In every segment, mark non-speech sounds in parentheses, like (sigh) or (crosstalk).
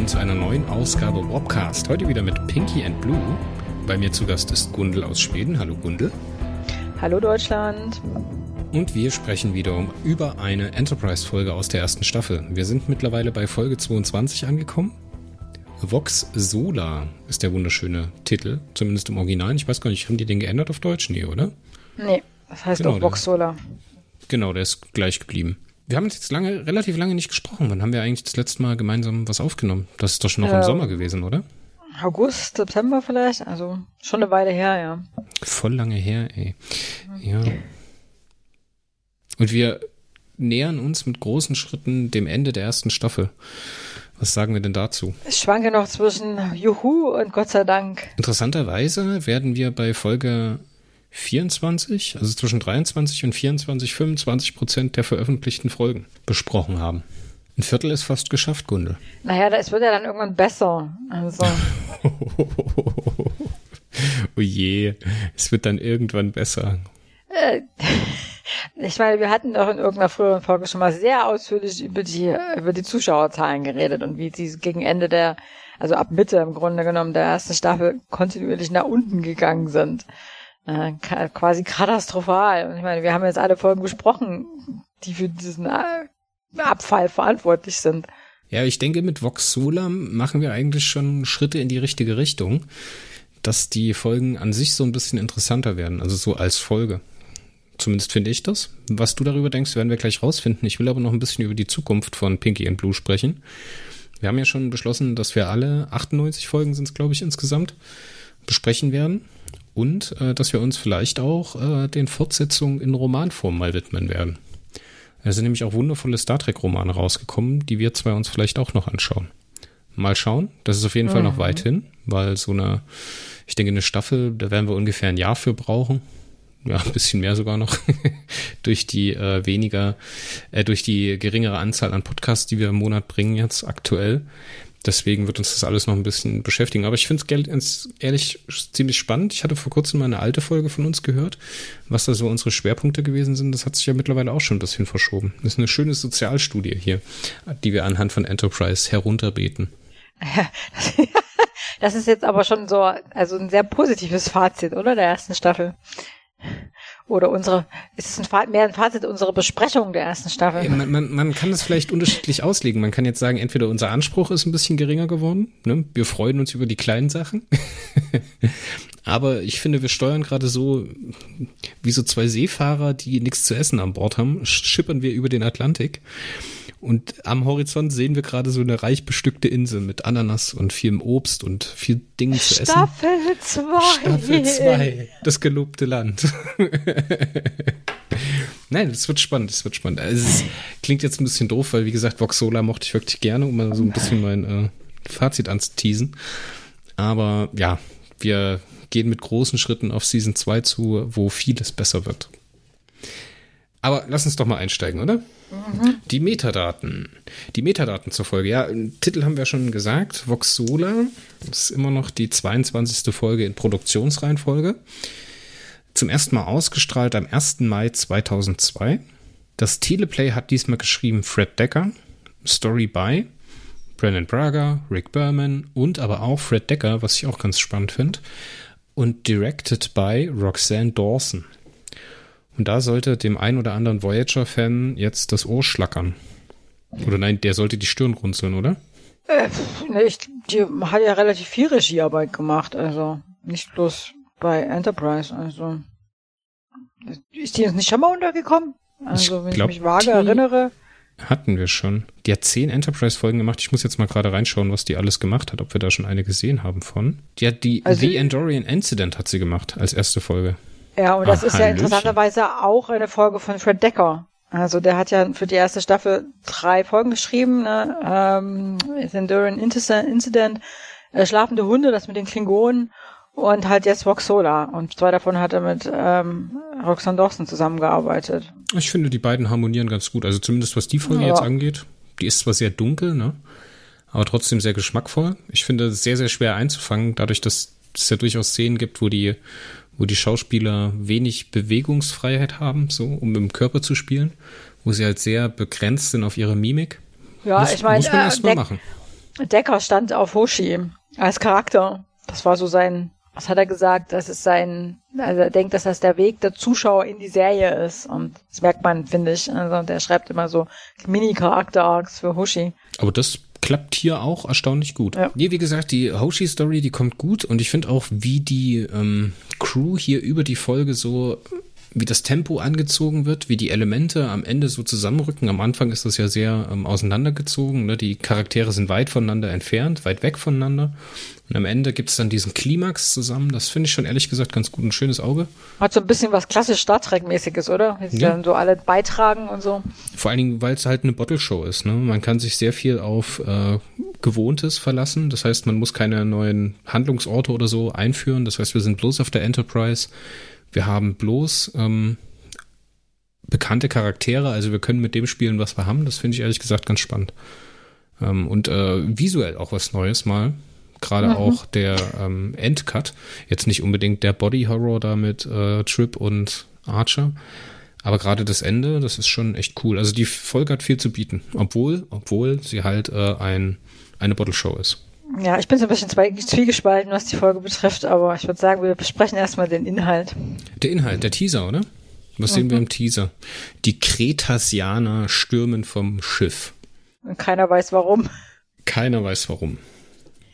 Willkommen zu einer neuen Ausgabe Warpcast. Heute wieder mit Pinky and Blue. Bei mir zu Gast ist Gundel aus Schweden. Hallo Gundel. Hallo Deutschland. Und wir sprechen wiederum über eine Enterprise-Folge aus der ersten Staffel. Wir sind mittlerweile bei Folge 22 angekommen. Vox Sola ist der wunderschöne Titel, zumindest im Original. Ich weiß gar nicht, haben die den geändert auf Deutsch? Nee, oder? Nee, das heißt genau, doch Vox Sola. Genau, der ist gleich geblieben. Wir haben jetzt lange, relativ lange nicht gesprochen. Wann haben wir eigentlich das letzte Mal gemeinsam was aufgenommen? Das ist doch schon noch ähm, im Sommer gewesen, oder? August, September vielleicht. Also schon eine Weile her, ja. Voll lange her, ey. Ja. Und wir nähern uns mit großen Schritten dem Ende der ersten Staffel. Was sagen wir denn dazu? Ich schwanke noch zwischen Juhu und Gott sei Dank. Interessanterweise werden wir bei Folge 24, also zwischen 23 und 24, 25 Prozent der veröffentlichten Folgen besprochen haben. Ein Viertel ist fast geschafft, Gunde. Naja, es wird ja dann irgendwann besser. Also. (laughs) oh je, es wird dann irgendwann besser. Äh, (laughs) ich meine, wir hatten doch in irgendeiner früheren Folge schon mal sehr ausführlich über die, über die Zuschauerzahlen geredet und wie sie gegen Ende der, also ab Mitte im Grunde genommen der ersten Staffel kontinuierlich nach unten gegangen sind äh, quasi katastrophal. Und ich meine, wir haben jetzt alle Folgen besprochen, die für diesen äh, Abfall verantwortlich sind. Ja, ich denke, mit Vox Sola machen wir eigentlich schon Schritte in die richtige Richtung, dass die Folgen an sich so ein bisschen interessanter werden, also so als Folge. Zumindest finde ich das. Was du darüber denkst, werden wir gleich rausfinden. Ich will aber noch ein bisschen über die Zukunft von Pinky and Blue sprechen. Wir haben ja schon beschlossen, dass wir alle 98 Folgen sind es, glaube ich, insgesamt besprechen werden und äh, dass wir uns vielleicht auch äh, den Fortsetzungen in Romanform mal widmen werden. Es sind nämlich auch wundervolle Star Trek-Romane rausgekommen, die wir zwei uns vielleicht auch noch anschauen. Mal schauen. Das ist auf jeden mhm. Fall noch mhm. weit hin, weil so eine, ich denke, eine Staffel, da werden wir ungefähr ein Jahr für brauchen. Ja, ein bisschen mehr sogar noch. (laughs) durch die äh, weniger, äh, durch die geringere Anzahl an Podcasts, die wir im Monat bringen jetzt aktuell. Deswegen wird uns das alles noch ein bisschen beschäftigen. Aber ich finde es ehrlich ziemlich spannend. Ich hatte vor kurzem mal eine alte Folge von uns gehört, was da so unsere Schwerpunkte gewesen sind. Das hat sich ja mittlerweile auch schon ein bisschen verschoben. Das ist eine schöne Sozialstudie hier, die wir anhand von Enterprise herunterbeten. (laughs) Das ist jetzt aber schon so, also ein sehr positives Fazit, oder? Der ersten Staffel. Oder unsere, ist es ein, mehr ein Fazit unserer Besprechung der ersten Staffel? Man, man, man kann das vielleicht unterschiedlich auslegen. Man kann jetzt sagen, entweder unser Anspruch ist ein bisschen geringer geworden. Ne? Wir freuen uns über die kleinen Sachen. (laughs) Aber ich finde, wir steuern gerade so wie so zwei Seefahrer, die nichts zu essen an Bord haben, schippern wir über den Atlantik. Und am Horizont sehen wir gerade so eine reich bestückte Insel mit Ananas und vielem Obst und viel Dingen zu essen. Staffel 2. Staffel 2. Das gelobte Land. (laughs) Nein, das wird spannend, das wird spannend. Also es klingt jetzt ein bisschen doof, weil wie gesagt, Voxola mochte ich wirklich gerne, um mal so ein bisschen mein äh, Fazit anzuteasen. Aber ja, wir gehen mit großen Schritten auf Season 2 zu, wo vieles besser wird. Aber lass uns doch mal einsteigen, oder? Die Metadaten. Die Metadaten zur Folge. Ja, Titel haben wir schon gesagt. Voxola. Das ist immer noch die 22. Folge in Produktionsreihenfolge. Zum ersten Mal ausgestrahlt am 1. Mai 2002. Das Teleplay hat diesmal geschrieben Fred Decker. Story by Brennan Braga, Rick Berman und aber auch Fred Decker, was ich auch ganz spannend finde. Und directed by Roxanne Dawson. Und da sollte dem ein oder anderen Voyager-Fan jetzt das Ohr schlackern. Oder nein, der sollte die Stirn runzeln, oder? Äh, ne, ich, die hat ja relativ viel Regiearbeit gemacht, also nicht bloß bei Enterprise, also ist die jetzt nicht schon mal untergekommen? Also ich wenn glaub, ich mich vage erinnere. Hatten wir schon. Die hat zehn Enterprise-Folgen gemacht. Ich muss jetzt mal gerade reinschauen, was die alles gemacht hat, ob wir da schon eine gesehen haben von. Die hat die also, The Andorian Incident hat sie gemacht als erste Folge. Ja, und das Ach, ist ja interessanterweise auch eine Folge von Fred Decker. Also der hat ja für die erste Staffel drei Folgen geschrieben. Ne? Ähm, Enduring Incident, äh, Schlafende Hunde, das mit den Klingonen und halt jetzt Voxola. Und zwei davon hat er mit ähm, Roxanne Dawson zusammengearbeitet. Ich finde, die beiden harmonieren ganz gut. Also zumindest was die Folge ja. jetzt angeht. Die ist zwar sehr dunkel, ne? aber trotzdem sehr geschmackvoll. Ich finde es sehr, sehr schwer einzufangen, dadurch, dass es ja durchaus Szenen gibt, wo die wo die Schauspieler wenig Bewegungsfreiheit haben, so um im Körper zu spielen, wo sie halt sehr begrenzt sind auf ihre Mimik, Ja, muss, ich meine, muss man äh, erst mal Deck- machen. Decker stand auf Hoshi als Charakter. Das war so sein, was hat er gesagt? Das ist sein, also er denkt, dass das der Weg der Zuschauer in die Serie ist. Und das merkt man, finde ich. Also der schreibt immer so Mini-Charakter-Arcs für Hoshi. Aber das klappt hier auch erstaunlich gut. Ja. Nee, wie gesagt, die Hoshi-Story, die kommt gut und ich finde auch, wie die ähm, Crew hier über die Folge so, wie das Tempo angezogen wird, wie die Elemente am Ende so zusammenrücken. Am Anfang ist das ja sehr ähm, auseinandergezogen. Ne? Die Charaktere sind weit voneinander entfernt, weit weg voneinander. Und am Ende gibt es dann diesen Klimax zusammen. Das finde ich schon ehrlich gesagt ganz gut. Ein schönes Auge. Hat so ein bisschen was klassisch Star Trek-mäßiges, oder? Wie sie Ja. dann so alle beitragen und so. Vor allen Dingen, weil es halt eine Bottle-Show ist. Ne? Man kann sich sehr viel auf äh, Gewohntes verlassen. Das heißt, man muss keine neuen Handlungsorte oder so einführen. Das heißt, wir sind bloß auf der Enterprise. Wir haben bloß ähm, bekannte Charaktere. Also wir können mit dem spielen, was wir haben. Das finde ich ehrlich gesagt ganz spannend. Ähm, und äh, visuell auch was Neues mal. Gerade auch der ähm, Endcut. Jetzt nicht unbedingt der Body Horror da mit äh, Trip und Archer. Aber gerade das Ende, das ist schon echt cool. Also die Folge hat viel zu bieten, obwohl, obwohl sie halt äh, ein, eine Bottle Show ist. Ja, ich bin so ein bisschen zwiegespalten, was die Folge betrifft, aber ich würde sagen, wir besprechen erstmal den Inhalt. Der Inhalt, der Teaser, oder? Was sehen wir im Teaser? Die Kretasianer stürmen vom Schiff. Und keiner weiß warum. Keiner weiß warum.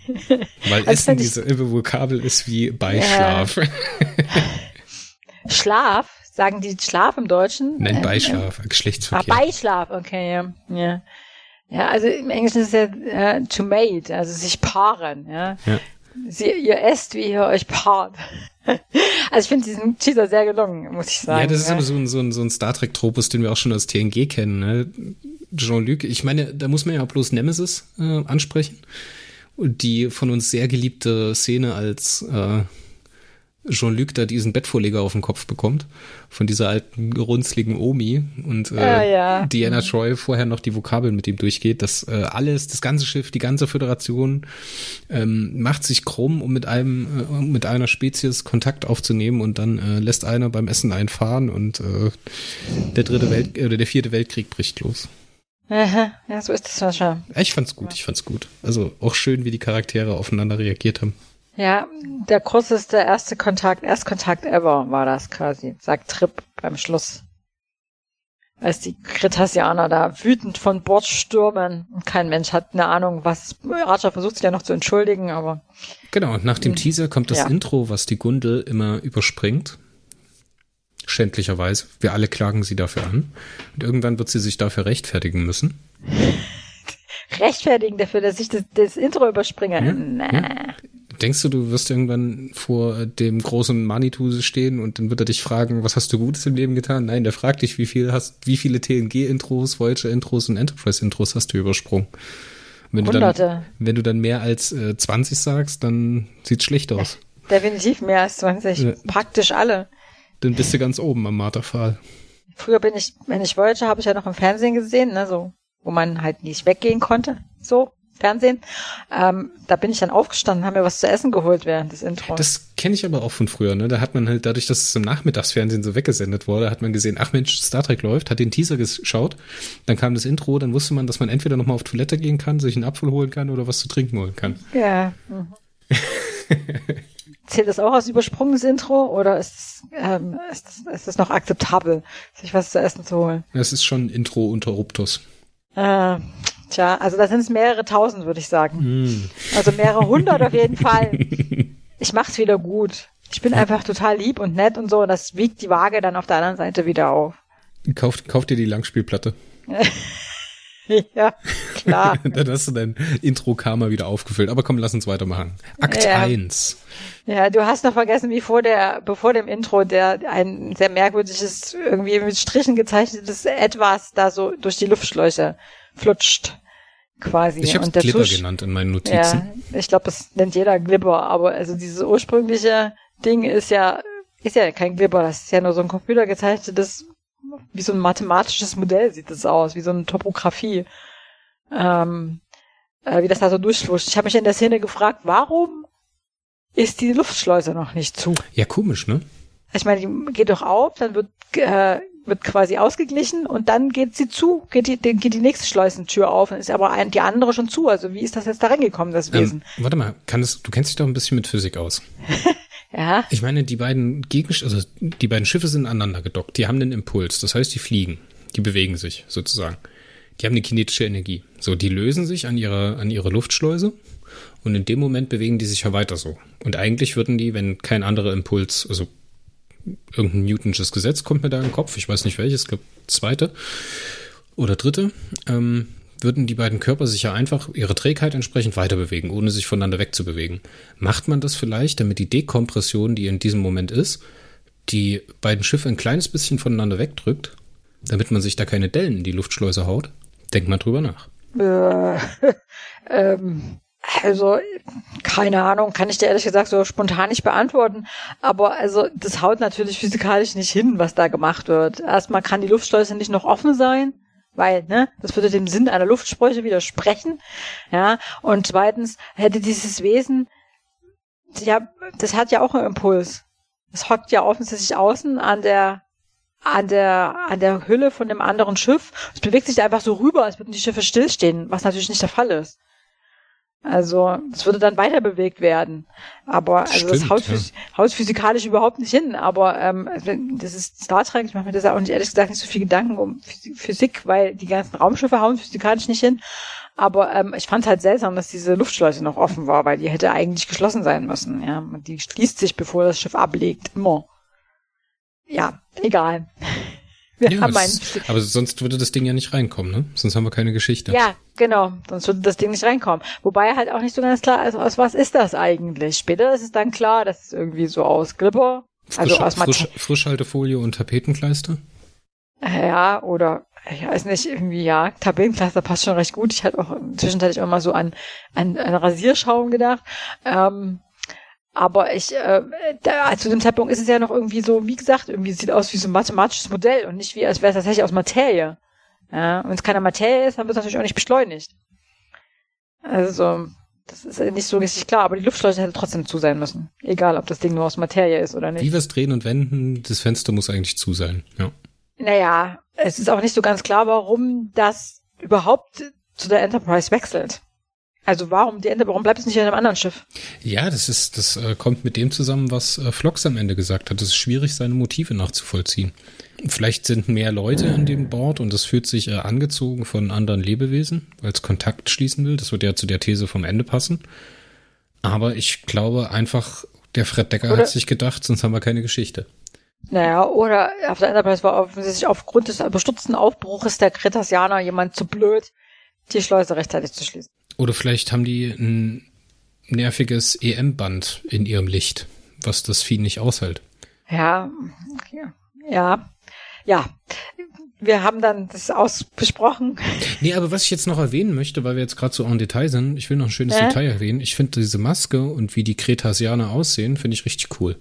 (laughs) Weil Also Essen dieselbe Vokabel ist wie Beischlaf. (laughs) Schlaf, sagen die Schlaf im Deutschen? Nein, Äh, Beischlaf, Ah, Geschlechtsverkehr. Beischlaf, okay, ja. ja. Ja, also im Englischen ist es ja äh, to mate, also sich paaren, ja. Ja. Sie, ihr esst, wie ihr euch paart. (laughs) also ich finde diesen Teaser sehr gelungen, muss ich sagen. Ja, das ist aber so ein, so ein, so ein Star Trek-Tropus, den wir auch schon aus TNG kennen. Ne? Jean-Luc, ich meine, da muss man ja bloß Nemesis äh, ansprechen. Die von uns sehr geliebte Szene, als äh, Jean-Luc da diesen Bettvorleger auf den Kopf bekommt, von dieser alten, runzligen Omi und äh, Ja, ja. Diana Troy vorher noch die Vokabeln mit ihm durchgeht, dass äh, alles, das ganze Schiff, die ganze Föderation ähm, macht sich krumm, um mit einem, äh, um mit einer Spezies Kontakt aufzunehmen und dann äh, lässt einer beim Essen einfahren und äh, der dritte Welt oder der vierte Weltkrieg bricht los. Ja, so ist das schon. Ja, Ich fand's gut, ich fand's gut. Also auch schön, wie die Charaktere aufeinander reagiert haben. Ja, der kurzeste erste Kontakt, Erstkontakt ever war das quasi, sagt Trip beim Schluss. Als die Kretasianer da wütend von Bord stürmen und kein Mensch hat eine Ahnung, was. Archer versucht sich ja noch zu entschuldigen, aber Genau, und nach dem Teaser kommt das Ja. Intro, was die Gundel immer überspringt. Schändlicherweise. Wir alle klagen sie dafür an. Und irgendwann wird sie sich dafür rechtfertigen müssen. (laughs) rechtfertigen dafür, dass ich das, das Intro überspringe. Ja, nee. Denkst du, du wirst irgendwann vor dem großen Manitou stehen und dann wird er dich fragen, was hast du Gutes im Leben getan? Nein, der fragt dich, wie viel hast, wie viele TNG-Intros, Voyager-Intros und Enterprise-Intros hast du übersprungen? Wenn du dann, wenn du dann mehr als äh, 20 sagst, dann sieht's schlecht aus. Definitiv mehr als 20. Ja. Praktisch alle. Dann bist du ganz oben am Marterpfahl. Früher bin ich, wenn ich Voyager, habe ich ja noch im Fernsehen gesehen, ne, so, wo man halt nicht weggehen konnte. So, Fernsehen. Ähm, da bin ich dann aufgestanden, haben mir was zu essen geholt während des Intros. Das kenne ich aber auch von früher, ne? Da hat man halt, dadurch, dass es im Nachmittagsfernsehen so weggesendet wurde, hat man gesehen, ach Mensch, Star Trek läuft, hat den Teaser geschaut, dann kam das Intro, dann wusste man, dass man entweder nochmal auf Toilette gehen kann, sich einen Apfel holen kann oder was zu trinken holen kann. ja. Mhm. (laughs) Zählt das auch als übersprungenes Intro oder ist es, ähm, ist, es- ist es noch akzeptabel, sich was zu essen zu holen? Das ist schon Intro unter Ruptus. Äh, tja, also da sind es mehrere tausend, würde ich sagen. Hm. Also mehrere hundert auf jeden (laughs) Fall. Ich mach's wieder gut. Ich bin einfach total lieb und nett und so. Und das wiegt die Waage dann auf der anderen Seite wieder auf. Kauf, kauf dir die Langspielplatte. (laughs) ja, klar. (laughs) dann hast du dein Intro-Karma wieder aufgefüllt. Aber komm, lass uns weitermachen. Akt Ja. 1. Ja, du hast noch vergessen, wie vor der, bevor dem Intro, der ein sehr merkwürdiges, irgendwie mit Strichen gezeichnetes Etwas da so durch die Luftschläuche flutscht. Quasi. Ich habe Glibber Zusch- genannt in meinen Ja, Notizen. ich glaube, das nennt jeder Glibber, aber also dieses ursprüngliche Ding ist ja, ist ja kein Glibber, das ist ja nur so ein computergezeichnetes, wie so ein mathematisches Modell sieht das aus, wie so eine Topografie. Ähm, äh, wie das da so durchfluscht. Ich habe mich in der Szene gefragt, warum ist die Luftschleuse noch nicht zu? Ja, komisch, ne? Ich meine, die geht doch auf, dann wird äh, wird quasi ausgeglichen und dann geht sie zu, geht die, geht die nächste Schleusentür auf, dann ist aber ein, die andere schon zu. Also wie ist das jetzt da reingekommen, das ähm, Wesen? Ähm, warte mal, kann das, du kennst dich doch ein bisschen mit Physik aus. (laughs) ja. Ich meine, die beiden Gegenst also die beiden Schiffe sind aneinander gedockt, die haben den Impuls, das heißt, die fliegen, die bewegen sich sozusagen. Die haben eine kinetische Energie. So, die lösen sich an ihre, an ihre Luftschleuse und in dem Moment bewegen die sich ja weiter so. Und eigentlich würden die, wenn kein anderer Impuls, also irgendein Newtonsches Gesetz kommt mir da den Kopf, ich weiß nicht welches, ich glaube zweite oder dritte, ähm, würden die beiden Körper sich ja einfach ihre Trägheit entsprechend weiter bewegen, ohne sich voneinander wegzubewegen. Macht man das vielleicht, damit die Dekompression, die in diesem Moment ist, die beiden Schiffe ein kleines bisschen voneinander wegdrückt, damit man sich da keine Dellen in die Luftschleuse haut? Denkt mal drüber nach. Äh, (laughs) ähm, also, keine Ahnung, kann ich dir ehrlich gesagt so spontan nicht beantworten. Aber also, das haut natürlich physikalisch nicht hin, was da gemacht wird. Erstmal kann die Luftschleuse nicht noch offen sein, weil, ne, das würde dem Sinn einer Luftspreche widersprechen. Ja, und zweitens hätte dieses Wesen, ja, das hat ja auch einen Impuls. Das hockt ja offensichtlich außen an der an der, an der Hülle von dem anderen Schiff. Es bewegt sich da einfach so rüber, als würden die Schiffe stillstehen, was natürlich nicht der Fall ist. Also es würde dann weiter bewegt werden. Aber also Stimmt, das haut, ja. haut physikalisch überhaupt nicht hin. Aber ähm, das ist Star Trek, ich mache mir das auch nicht ehrlich gesagt nicht so viel Gedanken um Physik, weil die ganzen Raumschiffe hauen physikalisch nicht hin. Aber ähm, ich fand es halt seltsam, dass diese Luftschleuse noch offen war, weil die hätte eigentlich geschlossen sein müssen. Ja, die schließt sich, bevor das Schiff ablegt, immer. Ja, egal. (laughs) Wir ja, haben einen. aber sonst würde das Ding ja nicht reinkommen, ne? Sonst haben wir keine Geschichte. Ja, genau. Sonst würde das Ding nicht reinkommen. Wobei halt auch nicht so ganz klar ist, aus was ist das eigentlich? Später ist es dann klar, dass es irgendwie so aus Frisch, also aus Frisch, Frischhaltefolie und Tapetenkleister? Ja, oder ich weiß nicht, irgendwie ja, Tapetenkleister passt schon recht gut. Ich hatte auch zwischenzeitlich immer so an, an, an Rasierschaum gedacht. Ähm, aber ich, äh, da, zu dem Zeitpunkt ist es ja noch irgendwie so, wie gesagt, irgendwie sieht aus wie so ein mathematisches Modell und nicht wie, als wäre es tatsächlich aus Materie. Ja, und wenn es keine Materie ist, dann wird es natürlich auch nicht beschleunigt. Also, das ist nicht so richtig klar, aber die Luftschleuse hätte trotzdem zu sein müssen. Egal, ob das Ding nur aus Materie ist oder nicht. Wie wir es drehen und wenden, das Fenster muss eigentlich zu sein, ja. Naja, es ist auch nicht so ganz klar, warum das überhaupt zu der Enterprise wechselt. Also warum die Ende, warum bleibt es nicht in einem anderen Schiff? Ja, das ist, das äh, kommt mit dem zusammen, was äh, Flox am Ende gesagt hat. Es ist schwierig, seine Motive nachzuvollziehen. Vielleicht sind mehr Leute an dem Bord und es fühlt sich äh, angezogen von anderen Lebewesen, weil es Kontakt schließen will. Das wird ja zu der These vom Ende passen. Aber ich glaube einfach, der Fred Decker oder, hat sich gedacht, sonst haben wir keine Geschichte. Naja, oder auf der Enterprise war offensichtlich aufgrund des überstürzten Aufbruches der Kretasianer jemand zu blöd, die Schleuse rechtzeitig zu schließen. Oder vielleicht haben die ein nerviges EM-Band in ihrem Licht, was das Vieh nicht aushält. Ja, ja, ja. Wir haben dann das ausbesprochen. Nee, aber was ich jetzt noch erwähnen möchte, weil wir jetzt gerade so en Detail sind, ich will noch ein schönes äh? Detail erwähnen. Ich finde diese Maske und wie die Kretasianer aussehen, finde ich richtig cool.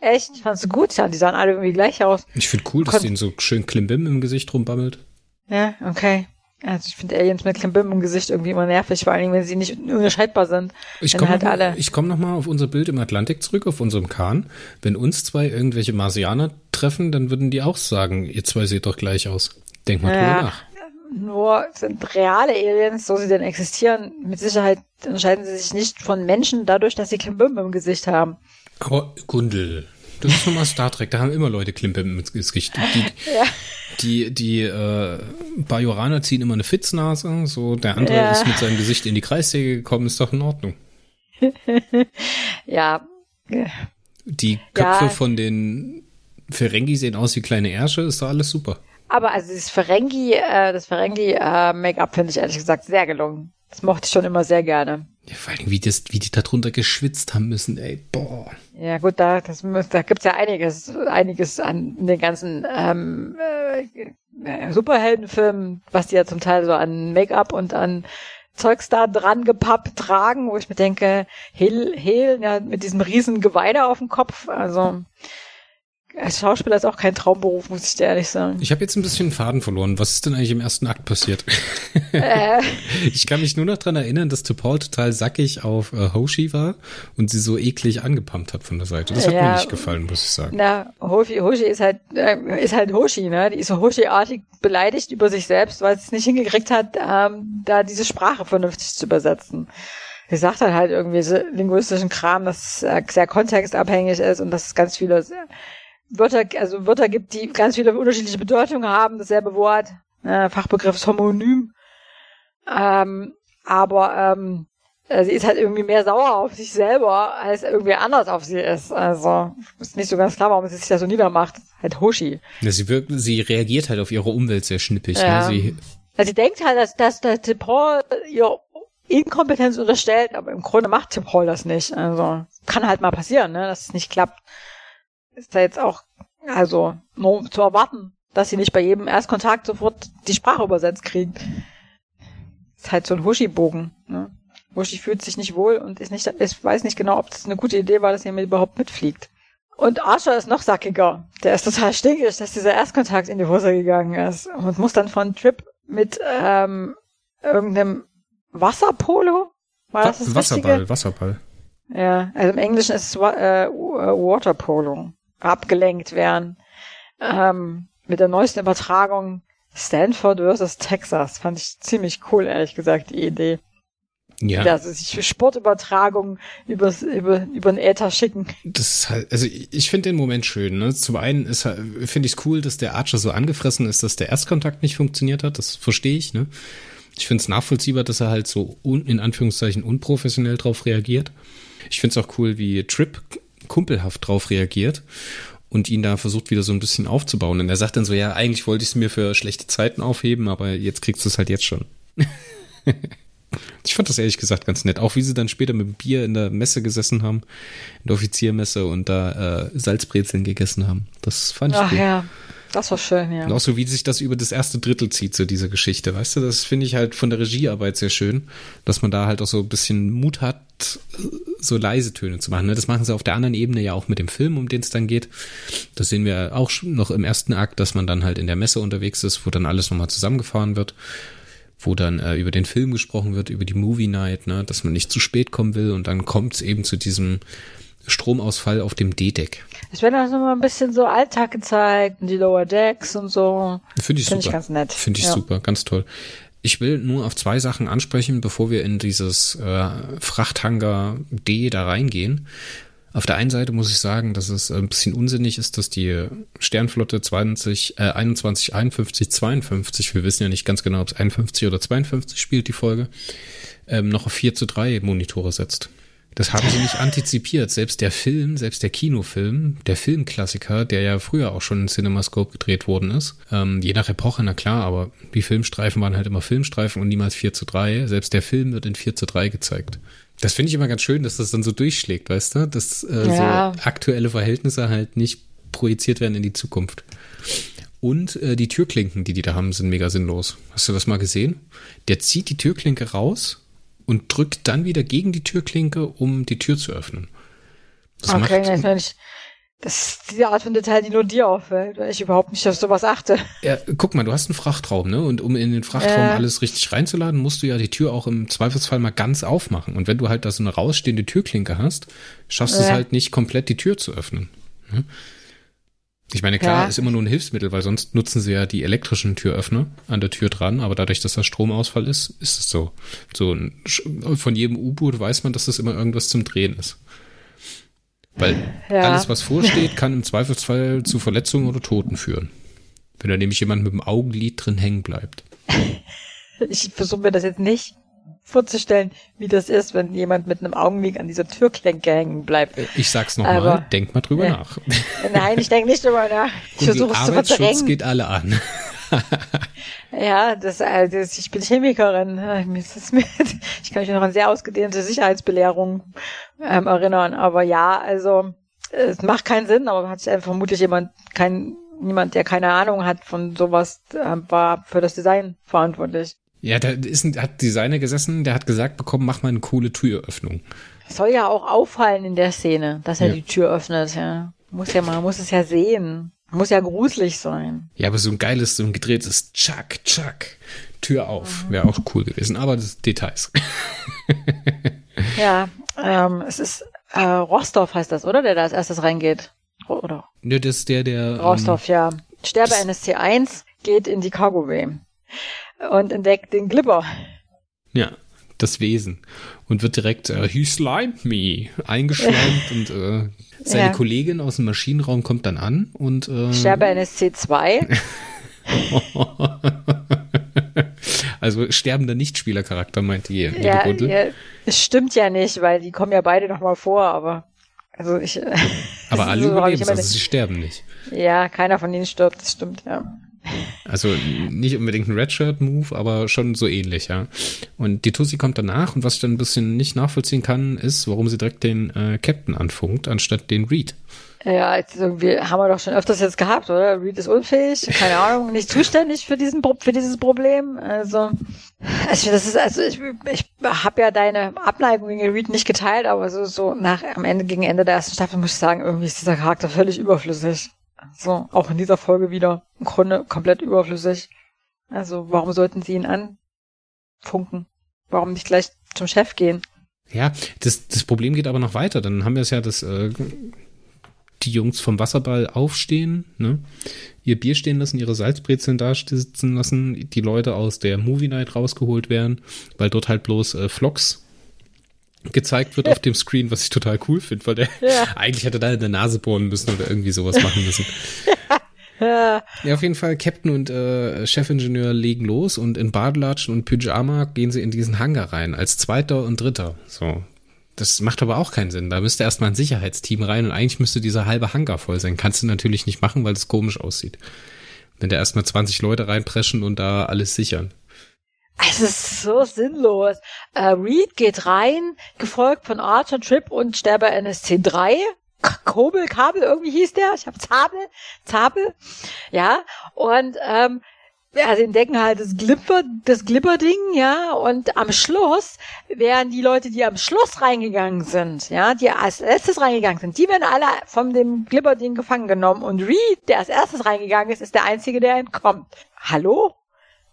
Echt? Fandest du gut? Ja, die sahen alle irgendwie gleich aus. Ich finde cool, dass denen so schön Klimbim im Gesicht rumbammelt. Ja, okay. Also ich finde Aliens mit Klimbim im Gesicht irgendwie immer nervig, vor allem wenn sie nicht unterscheidbar sind. Ich komme halt noch, ich komm noch mal auf unser Bild im Atlantik zurück, auf unserem Kahn. Wenn uns zwei irgendwelche Marsianer treffen, dann würden die auch sagen, ihr zwei seht doch gleich aus. Denk mal ja, drüber nach. Nur sind reale Aliens, so sie denn existieren, mit Sicherheit unterscheiden sie sich nicht von Menschen dadurch, dass sie Klimbim im Gesicht haben. Aber Gundel, das ist nochmal Star Trek, da haben immer Leute Klimbim im Gesicht. Die, ja. Die, die äh, Bajoraner ziehen immer eine Fitznase, so der andere ja. ist mit seinem Gesicht in die Kreissäge gekommen, ist doch in Ordnung. (laughs) ja. Die Köpfe ja. von den Ferengi sehen aus wie kleine Ärsche, ist doch alles super. Aber also das Ferengi, äh, das äh, Make-up finde ich ehrlich gesagt sehr gelungen. Das mochte ich schon immer sehr gerne. Ja, vor allem, wie, das, wie die da drunter geschwitzt haben müssen, ey, boah. Ja, gut, da, das, da gibt's ja einiges, einiges an den ganzen ähm, äh, Superheldenfilmen, was die ja zum Teil so an Make-up und an Zeugs da dran gepappt tragen, wo ich mir denke, Hel, Hel, ja, mit diesem riesen Geweih da auf dem Kopf, also als Schauspieler ist auch kein Traumberuf, muss ich dir ehrlich sagen. Ich habe jetzt ein bisschen Faden verloren. Was ist denn eigentlich im ersten Akt passiert? Äh. (laughs) Ich kann mich nur noch dran erinnern, dass T'Pol total sackig auf äh, Hoshi war und sie so eklig angepumpt hat von der Seite. Das hat ja, mir nicht gefallen, muss ich sagen. Na, Hoshi, Hoshi ist halt äh, ist halt Hoshi, ne? Die ist so Hoshi-artig beleidigt über sich selbst, weil sie es nicht hingekriegt hat, ähm, da diese Sprache vernünftig zu übersetzen sie sagt dann halt irgendwie so linguistischen Kram, das sehr kontextabhängig ist und dass es ganz viele Wörter, also Wörter gibt, die ganz viele unterschiedliche Bedeutungen haben, dasselbe Wort, äh, Fachbegriff ist Homonym. Ähm, aber ähm, äh, sie ist halt irgendwie mehr sauer auf sich selber, als irgendwie anders auf sie ist. Also ist nicht so ganz klar, warum sie sich da so niedermacht. Halt Hoshi. Ja, sie wirkt, sie reagiert halt auf ihre Umwelt sehr schnippig. Ne? Ja. Ne? Sie, also sie denkt halt, dass, dass, dass Paul ihr Inkompetenz unterstellt, aber im Grunde macht Tim Hall das nicht. Also kann halt mal passieren, ne, dass es nicht klappt. Ist da jetzt auch, also nur zu erwarten, dass sie nicht bei jedem Erstkontakt sofort die Sprache übersetzt kriegt. Ist halt so ein Huschi-Bogen. Ne? Huschi fühlt sich nicht wohl und ist nicht, ich weiß nicht genau, ob das eine gute Idee war, dass er mir überhaupt mitfliegt. Und Archer ist noch sackiger. Der ist total stinkig, dass dieser Erstkontakt in die Hose gegangen ist und muss dann von Trip mit ähm, irgendeinem Wasserpolo? War das das Wasserball, Richtige? Wasserball. Ja, also im Englischen ist es äh, Waterpolo. Abgelenkt werden. Ähm, mit der neuesten Übertragung Stanford versus Texas. Fand ich ziemlich cool, ehrlich gesagt, die Idee. Ja. Also sich für Sportübertragung übers, über, über den Äther schicken. Das ist halt, also ich, ich finde den Moment schön. Ne? Zum einen ist finde ich es cool, dass der Archer so angefressen ist, dass der Erstkontakt nicht funktioniert hat. Das verstehe ich, ne? Ich finde es nachvollziehbar, dass er halt so un, in Anführungszeichen unprofessionell drauf reagiert. Ich finde es auch cool, wie Trip kumpelhaft drauf reagiert und ihn da versucht wieder so ein bisschen aufzubauen. Und er sagt dann so, ja, eigentlich wollte ich es mir für schlechte Zeiten aufheben, aber jetzt kriegst du es halt jetzt schon. (laughs) ich fand das ehrlich gesagt ganz nett. Auch wie sie dann später mit dem Bier in der Messe gesessen haben, in der Offiziermesse und da äh, Salzbrezeln gegessen haben. Das fand ich Ach, cool. ja. Das war schön, ja. Und auch so, wie sich das über das erste Drittel zieht, so diese Geschichte, weißt du, das finde ich halt von der Regiearbeit sehr schön, dass man da halt auch so ein bisschen Mut hat, so leise Töne zu machen. Ne? Das machen sie auf der anderen Ebene ja auch mit dem Film, um den es dann geht. Das sehen wir auch noch im ersten Akt, dass man dann halt in der Messe unterwegs ist, wo dann alles nochmal zusammengefahren wird wo dann äh, über den Film gesprochen wird, über die Movie Night, ne, dass man nicht zu spät kommen will und dann kommt es eben zu diesem Stromausfall auf dem D-Deck. Es wird also mal ein bisschen so Alltag gezeigt und die Lower Decks und so. Finde ich Find super. Ich ganz nett. Finde ich ja. super, ganz toll. Ich will nur auf zwei Sachen ansprechen, bevor wir in dieses äh, Frachthangar D da reingehen. Auf der einen Seite muss ich sagen, dass es ein bisschen unsinnig ist, dass die Sternflotte 20, äh, 21, 51, 52, wir wissen ja nicht ganz genau, ob es 51 oder 52 spielt, die Folge, ähm, noch auf 4 zu 3 Monitore setzt. Das haben sie nicht antizipiert. Selbst der Film, selbst der Kinofilm, der Filmklassiker, der ja früher auch schon in CinemaScope gedreht worden ist, ähm, je nach Epoche, na klar, aber die Filmstreifen waren halt immer Filmstreifen und niemals 4 zu 3. Selbst der Film wird in 4 zu 3 gezeigt. Das finde ich immer ganz schön, dass das dann so durchschlägt, weißt du? Dass äh, ja. so aktuelle Verhältnisse halt nicht projiziert werden in die Zukunft. Und äh, die Türklinken, die die da haben, sind mega sinnlos. Hast du das mal gesehen? Der zieht die Türklinke raus und drückt dann wieder gegen die Türklinke, um die Tür zu öffnen. Das okay, macht, das, das ist die Art von Detail, die nur dir auffällt, weil ich überhaupt nicht auf sowas achte. Ja, guck mal, du hast einen Frachtraum, ne? Und um in den Frachtraum äh. alles richtig reinzuladen, musst du ja die Tür auch im Zweifelsfall mal ganz aufmachen. Und wenn du halt da so eine rausstehende Türklinke hast, schaffst du es halt nicht komplett die Tür zu öffnen. Ne? Ich meine, klar, ja. ist immer nur ein Hilfsmittel, weil sonst nutzen sie ja die elektrischen Türöffner an der Tür dran, aber dadurch, dass das Stromausfall ist, ist es so. So ein, von jedem U-Boot weiß man, dass das immer irgendwas zum Drehen ist. Weil ja. alles, was vorsteht, kann im Zweifelsfall zu Verletzungen oder Toten führen. Wenn da nämlich jemand mit dem Augenlid drin hängen bleibt. (laughs) Ich versuche mir das jetzt nicht vorzustellen, wie das ist, wenn jemand mit einem Augenblick an dieser Türklenke hängen bleibt. Ich sag's nochmal, denk mal drüber äh, nach. Nein, ich denke nicht drüber nach. Ich versuche es zu verdrängen. geht alle an. (laughs) ja, das, also ich bin Chemikerin. Ich kann mich noch an sehr ausgedehnte Sicherheitsbelehrung ähm, erinnern. Aber ja, also es macht keinen Sinn, aber hat sich vermutlich jemand, kein, niemand, der keine Ahnung hat von sowas, äh, war für das Design verantwortlich. Ja, da ist ein, hat Designer gesessen, der hat gesagt bekommen, mach mal eine coole Türöffnung. Soll ja auch auffallen in der Szene, dass er ja. die Tür öffnet, ja. Muss ja, man muss es ja sehen. Muss ja gruselig sein. Ja, aber so ein geiles, so ein gedrehtes Chuck, Chuck, Tür auf. Wäre auch cool gewesen, aber das Details. ja, ähm, es ist äh, Rostov heißt das, oder? Der da als erstes reingeht. Oder? Ja, das ist der, der. Rostov, ähm, ja. Sterbe NSC 1 geht in die Cargo Bay und entdeckt den Glipper. Ja, das Wesen. Und wird direkt, äh, he slimed me, eingeschleimt (laughs) und äh, seine ja. Kollegin aus dem Maschinenraum kommt dann an und äh, Sterbe NSC 2. (laughs) also sterbender Nichtspielercharakter, meint die ja, ja, es stimmt ja nicht, weil die kommen ja beide nochmal vor, aber also ich. (laughs) Aber alle so, überleben also sie sterben nicht. Ja, keiner von ihnen stirbt, das stimmt, ja. Also nicht unbedingt ein Redshirt-Move, aber schon so ähnlich, ja. Und die Tussi kommt danach und was ich dann ein bisschen nicht nachvollziehen kann, ist, warum sie direkt den äh, Captain anfunkt, anstatt den Reed. Ja, jetzt irgendwie haben wir doch schon öfters jetzt gehabt, oder? Reed ist unfähig, keine Ahnung, nicht zuständig für diesen für dieses Problem. Also, also das ist also ich, ich habe ja deine Abneigung gegen Reed nicht geteilt, aber so so nach am Ende gegen Ende der ersten Staffel muss ich sagen, irgendwie ist dieser Charakter völlig überflüssig. So, auch in dieser Folge wieder im Grunde komplett überflüssig. Also, warum sollten sie ihn anfunken? Warum nicht gleich zum Chef gehen? Ja, das, das Problem geht aber noch weiter. Dann haben wir es ja, dass äh, die Jungs vom Wasserball aufstehen, ne? ihr Bier stehen lassen, ihre Salzbrezeln da sitzen lassen, die Leute aus der Movie Night rausgeholt werden, weil dort halt bloß äh, Vlogs gezeigt wird auf dem Screen, was ich total cool finde, weil der ja. (laughs) eigentlich hätte da in der Nase bohren müssen oder irgendwie sowas machen müssen. (laughs) ja. auf jeden Fall, Captain und äh, Chefingenieur legen los und in Badelatschen und Pyjama gehen sie in diesen Hangar rein, als Zweiter und Dritter. So. Das macht aber auch keinen Sinn. Da müsste erstmal ein Sicherheitsteam rein und eigentlich müsste dieser halbe Hangar voll sein. Kannst du natürlich nicht machen, weil das komisch aussieht. Wenn da erstmal 20 Leute reinpreschen und da alles sichern. Es ist so sinnlos. Äh, Reed geht rein, gefolgt von Archer, Trip und Sterber NSC 3. Kobel, Kabel, irgendwie hieß der. Ich habe Zabel, Zabel. Ja, und ähm, ja, sie entdecken halt das Glipper, das Glipperding, ja, und am Schluss wären die Leute, die am Schluss reingegangen sind, ja, die als letztes reingegangen sind, die werden alle von dem Glipperding gefangen genommen und Reed, der als erstes reingegangen ist, ist der Einzige, der entkommt. Hallo?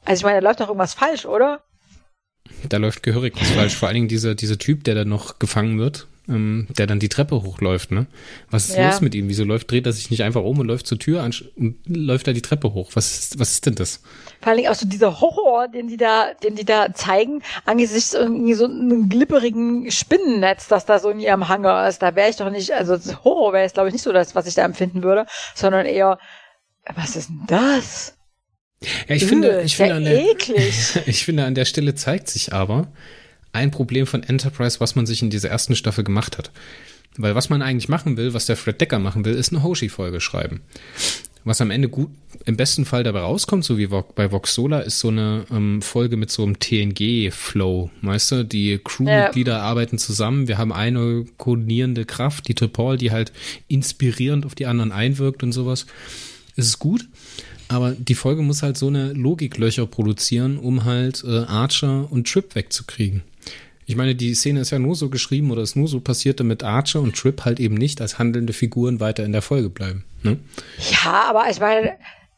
Also ich meine, da läuft doch irgendwas falsch, oder? Da läuft gehörig was falsch. Vor allen Dingen dieser, dieser Typ, der dann noch gefangen wird, ähm, der dann die Treppe hochläuft, ne? Was ist ja. los mit ihm? Wieso läuft, dreht er sich nicht einfach um und läuft zur Tür und läuft da die Treppe hoch? Was ist, was ist denn das? Vor allen Dingen auch so dieser Horror, den die da, den die da zeigen, angesichts irgendwie so einem glipperigen Spinnennetz, das da so in ihrem Hangar ist. Da wäre ich doch nicht, also Horror wäre jetzt glaube ich nicht so das, was ich da empfinden würde, sondern eher, was ist denn das? Ja, ich finde, ich finde, an der, (laughs) ich finde, an der Stelle zeigt sich aber ein Problem von Enterprise, was man sich in dieser ersten Staffel gemacht hat. Weil was man eigentlich machen will, was der Fred Decker machen will, ist eine Hoshi-Folge schreiben. Was am Ende gut, im besten Fall dabei rauskommt, so wie bei Vox Sola, ist so eine ähm, Folge mit so einem TNG-Flow. Weißt du, die Crewmitglieder ja. arbeiten zusammen. Wir haben eine koordinierende Kraft, die Tripol, die halt inspirierend auf die anderen einwirkt und sowas. Es ist gut. Aber die Folge muss halt so eine Logiklöcher produzieren, um halt äh, Archer und Trip wegzukriegen. Ich meine, die Szene ist ja nur so geschrieben oder ist nur so passiert, damit Archer und Trip halt eben nicht als handelnde Figuren weiter in der Folge bleiben. Ne? Ja, aber ich meine,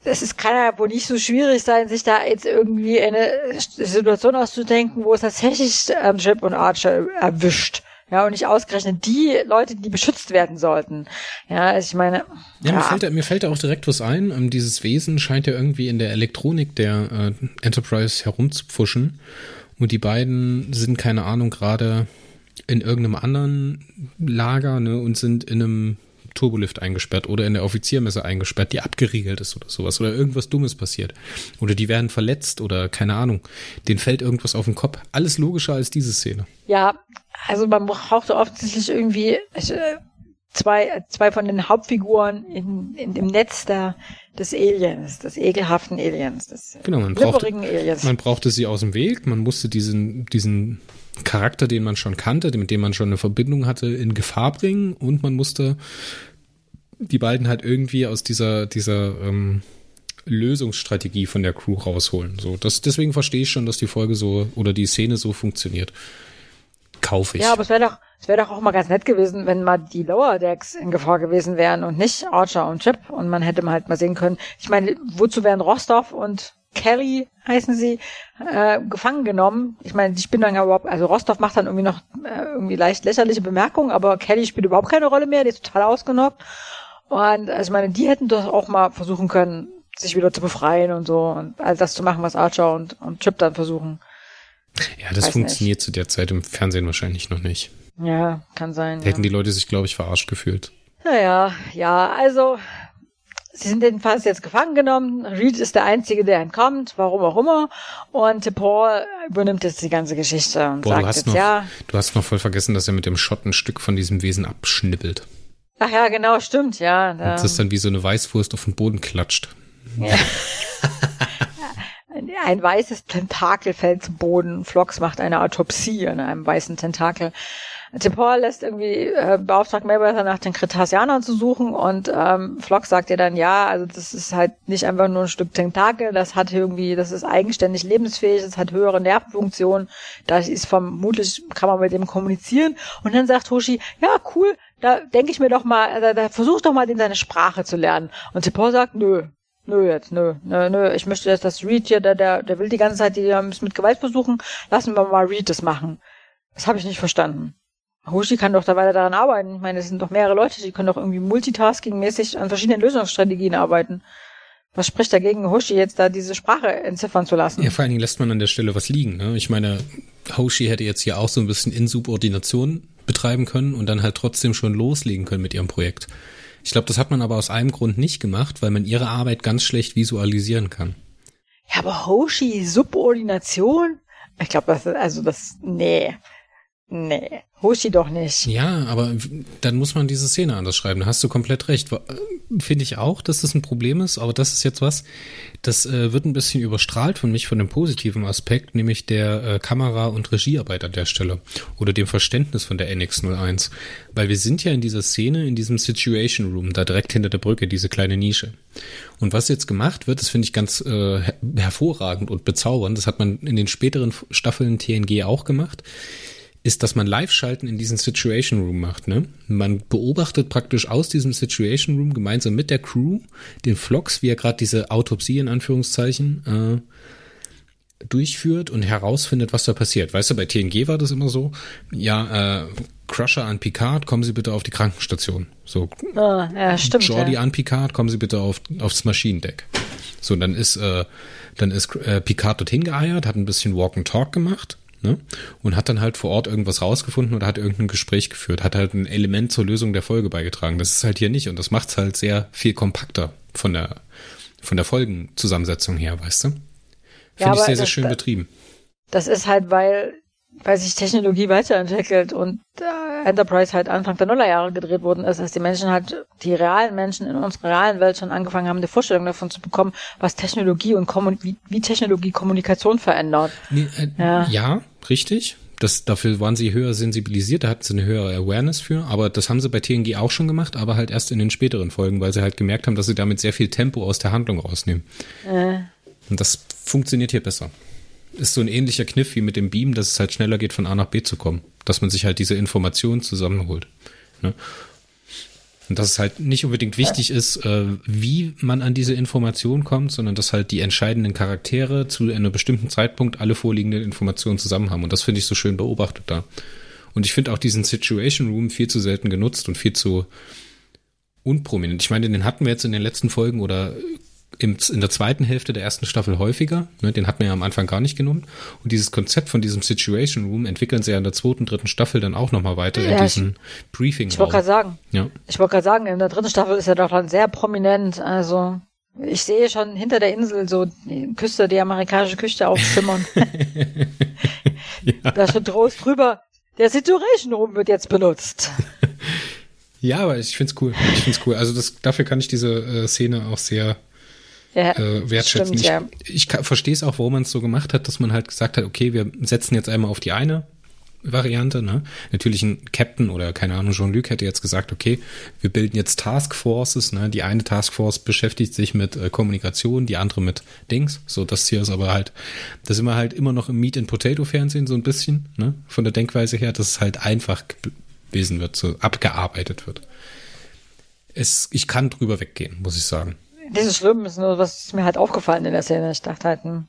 es kann ja wohl nicht so schwierig sein, sich da jetzt irgendwie eine Situation auszudenken, wo es tatsächlich ähm, Trip und Archer erwischt. Ja, und nicht ausgerechnet die Leute, die beschützt werden sollten. Ja, also ich meine. Ja, ja. Mir, fällt, mir fällt da auch direkt was ein. Ähm, dieses Wesen scheint ja irgendwie in der Elektronik der äh, Enterprise herumzupfuschen. Und die beiden sind, keine Ahnung, gerade in irgendeinem anderen Lager ne, und sind in einem Turbolift eingesperrt oder in der Offiziermesse eingesperrt, die abgeriegelt ist oder sowas oder irgendwas Dummes passiert. Oder die werden verletzt oder keine Ahnung. Denen fällt irgendwas auf den Kopf. Alles logischer als diese Szene. Ja, also man braucht offensichtlich irgendwie äh, zwei, zwei von den Hauptfiguren in, in dem Netz da des Aliens, des ekelhaften Aliens, des genau, man brauchte, Aliens. Man brauchte sie aus dem Weg, man musste diesen, diesen Charakter, den man schon kannte, mit dem man schon eine Verbindung hatte, in Gefahr bringen und man musste die beiden halt irgendwie aus dieser, dieser ähm, Lösungsstrategie von der Crew rausholen. So, das, deswegen verstehe ich schon, dass die Folge so oder die Szene so funktioniert. Kaufe ich. Ja, aber es wäre doch, es doch auch mal ganz nett gewesen, wenn mal die Lower Decks in Gefahr gewesen wären und nicht Archer und Chip und man hätte mal halt mal sehen können. Ich meine, wozu wären Rostov und Kelly heißen sie, äh, gefangen genommen. Ich meine, die spielen dann überhaupt, also Rostov macht dann irgendwie noch äh, irgendwie leicht lächerliche Bemerkungen, aber Kelly spielt überhaupt keine Rolle mehr, die ist total ausgenockt. Und also ich meine, die hätten doch auch mal versuchen können, sich wieder zu befreien und so und all das zu machen, was Archer und, und Chip dann versuchen. Ja, das Weiß funktioniert nicht. zu der Zeit im Fernsehen wahrscheinlich noch nicht. Ja, kann sein. Da hätten ja. die Leute sich, glaube ich, verarscht gefühlt. Naja, ja, also Sie sind jedenfalls jetzt gefangen genommen. Reed ist der Einzige, der entkommt, warum auch immer. Und Paul übernimmt jetzt die ganze Geschichte und Boah, sagt jetzt, noch, ja. Du hast noch voll vergessen, dass er mit dem Schott ein Stück von diesem Wesen abschnippelt. Ach ja, genau, stimmt, ja. Da. Und das ist dann wie so eine Weißwurst auf den Boden klatscht. Ja. (laughs) ein weißes Tentakel fällt zu Boden. Flox macht eine Autopsie an einem weißen Tentakel. Paul lässt irgendwie äh, beauftragt Mayweather nach den Kretassianern zu suchen und ähm, Flock sagt ihr dann, ja, also das ist halt nicht einfach nur ein Stück Tentakel, das hat irgendwie, das ist eigenständig lebensfähig, das hat höhere Nervenfunktionen, da ist vermutlich, kann man mit dem kommunizieren und dann sagt Hoshi, ja, cool, da denke ich mir doch mal, da, da versuch doch mal, den seine Sprache zu lernen. Und Paul sagt, nö, Nö, jetzt, nö, nö, nö. Ich möchte jetzt, dass Reed hier, der, der, der will die ganze Zeit die mit Gewalt versuchen. Lassen wir mal Reed das machen. Das habe ich nicht verstanden. Hoshi kann doch da weiter daran arbeiten. Ich meine, es sind doch mehrere Leute, die können doch irgendwie multitasking-mäßig an verschiedenen Lösungsstrategien arbeiten. Was spricht dagegen, Hoshi jetzt da diese Sprache entziffern zu lassen? Ja, vor allen Dingen lässt man an der Stelle was liegen. Ne? Ich meine, Hoshi hätte jetzt hier auch so ein bisschen Insubordination betreiben können und dann halt trotzdem schon loslegen können mit ihrem Projekt. Ich glaube, das hat man aber aus einem Grund nicht gemacht, weil man ihre Arbeit ganz schlecht visualisieren kann. Ja, aber Hoshi, Subordination? Ich glaube, das ist, also das, nee. Nee, Hoshi doch nicht. Ja, aber dann muss man diese Szene anders schreiben. Da hast du komplett recht. Finde ich auch, dass das ein Problem ist, aber das ist jetzt was, das äh, wird ein bisschen überstrahlt von mich von dem positiven Aspekt, nämlich der äh, Kamera- und Regiearbeit an der Stelle oder dem Verständnis von der NX01. Weil wir sind ja in dieser Szene, in diesem Situation Room, da direkt hinter der Brücke, diese kleine Nische. Und was jetzt gemacht wird, das finde ich ganz äh, hervorragend und bezaubernd. Das hat man in den späteren Staffeln TNG auch gemacht ist, dass man Live-Schalten in diesen Situation Room macht. Ne? Man beobachtet praktisch aus diesem Situation Room gemeinsam mit der Crew den Vlogs, wie er gerade diese Autopsie in Anführungszeichen äh, durchführt und herausfindet, was da passiert. Weißt du, bei TNG war das immer so, ja, äh, Crusher an Picard, kommen Sie bitte auf die Krankenstation. So, oh, ja, stimmt, Jordi ja. an Picard, kommen Sie bitte auf, aufs Maschinendeck. So, dann ist, äh, dann ist äh, Picard dorthin geeiert, hat ein bisschen Walk and Talk gemacht ne? Und hat dann halt vor Ort irgendwas rausgefunden oder hat irgendein Gespräch geführt, hat halt ein Element zur Lösung der Folge beigetragen. Das ist halt hier nicht und das macht es halt sehr viel kompakter von der, von der Folgenzusammensetzung her, weißt du? Finde ja, ich sehr, sehr schön betrieben. Das ist halt, weil weil sich Technologie weiterentwickelt und äh, Enterprise halt Anfang der Nullerjahre gedreht worden ist, dass die Menschen halt, die realen Menschen in unserer realen Welt schon angefangen haben, eine Vorstellung davon zu bekommen, was Technologie und Kommun wie, wie Technologie Kommunikation verändert. Nee, äh, ja. ja, richtig. Das, dafür waren sie höher sensibilisiert, da hatten sie eine höhere Awareness für, aber das haben sie bei TNG auch schon gemacht, aber halt erst in den späteren Folgen, weil sie halt gemerkt haben, dass sie damit sehr viel Tempo aus der Handlung rausnehmen. Äh. Und das funktioniert hier besser ist so ein ähnlicher Kniff wie mit dem Beam, dass es halt schneller geht, von A nach B zu kommen. Dass man sich halt diese Informationen zusammenholt. Ne? Und dass es halt nicht unbedingt wichtig ist, äh, wie man an diese Informationen kommt, sondern dass halt die entscheidenden Charaktere zu einem bestimmten Zeitpunkt alle vorliegenden Informationen zusammen haben. Und das finde ich so schön beobachtet da. Und ich finde auch diesen Situation Room viel zu selten genutzt und viel zu unprominent. Ich meine, den hatten wir jetzt in den letzten Folgen oder im, in der zweiten Hälfte der ersten Staffel häufiger. Ne, den hat man ja am Anfang gar nicht genommen. Und dieses Konzept von diesem Situation Room entwickeln sie ja in der zweiten, dritten Staffel dann auch nochmal weiter ja, in diesen Briefing. Ich wollte gerade sagen. Ja. Ich wollte gerade sagen, in der dritten Staffel ist er doch dann sehr prominent. Also ich sehe schon hinter der Insel so die Küste, die amerikanische Küste aufschimmern. (laughs) (laughs) ja. Da steht groß drüber. Der Situation Room wird jetzt benutzt. (laughs) Ja, aber ich find's cool. Ich find's cool. Also das, dafür kann ich diese äh, Szene auch sehr ja, äh, wertschätzen. Stimmt, ich, ja. ich verstehe es auch, warum man es so gemacht hat, dass man halt gesagt hat, okay, wir setzen jetzt einmal auf die eine Variante. Ne? Natürlich ein Captain oder keine Ahnung, Jean-Luc hätte jetzt gesagt, okay, wir bilden jetzt Taskforces. Ne? Die eine Taskforce beschäftigt sich mit äh, Kommunikation, die andere mit Dings. So, das hier ist aber halt, da sind wir halt immer noch im Meat and Potato Fernsehen so ein bisschen, ne? Von der Denkweise her, das ist halt einfach abgelesen wird, so abgearbeitet wird. Es, ich kann drüber weggehen, muss ich sagen. Das ist schlimm, ist nur was ist mir halt aufgefallen in der Szene. Ich dachte halt, hm.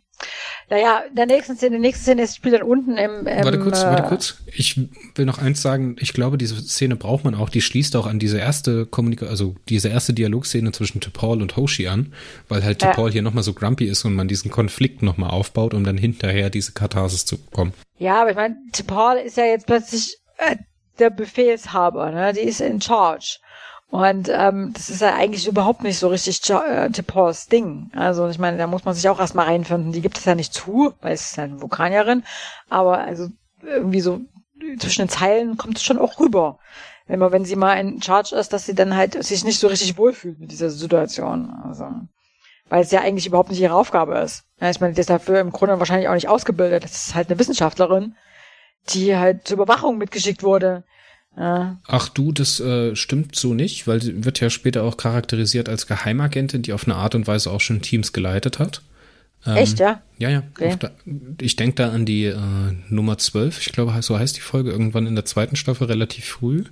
Naja, in der nächsten Szene, die nächste Szene ist, spielt dann unten im, im Warte kurz, äh, warte kurz. Ich will noch eins sagen. Ich glaube, diese Szene braucht man auch. Die schließt auch an diese erste Kommunikation, also diese erste Dialogszene zwischen T'Pol und Hoshi an, weil halt T'Pol ja. hier nochmal so grumpy ist und man diesen Konflikt nochmal aufbaut, um dann hinterher diese Katharsis zu bekommen. Ja, aber ich meine, T'Pol ist ja jetzt plötzlich äh, der Befehlshaber, ne? Die ist in charge. Und ähm, das ist ja eigentlich überhaupt nicht so richtig äh, T'Pols Ding. Also ich meine, da muss man sich auch erstmal reinfinden. Die gibt es ja nicht zu, weil es ist ja eine Vulkanierin. Aber also irgendwie so zwischen den Zeilen kommt es schon auch rüber. Wenn man, wenn sie mal in Charge ist, dass sie dann halt sich nicht so richtig wohlfühlt mit dieser Situation. Also, weil es ja eigentlich überhaupt nicht ihre Aufgabe ist. Ja, ich meine, die ist dafür im Grunde wahrscheinlich auch nicht ausgebildet. Das ist halt eine Wissenschaftlerin, die halt zur Überwachung mitgeschickt wurde. Ja. Ach du, das äh, stimmt so nicht, weil sie wird ja später auch charakterisiert als Geheimagentin, die auf eine Art und Weise auch schon Teams geleitet hat. Ähm, Echt, ja? Ja, ja. Okay. Ich denke da an die äh, Nummer 12, ich glaube, so heißt die Folge, irgendwann in der zweiten Staffel relativ früh.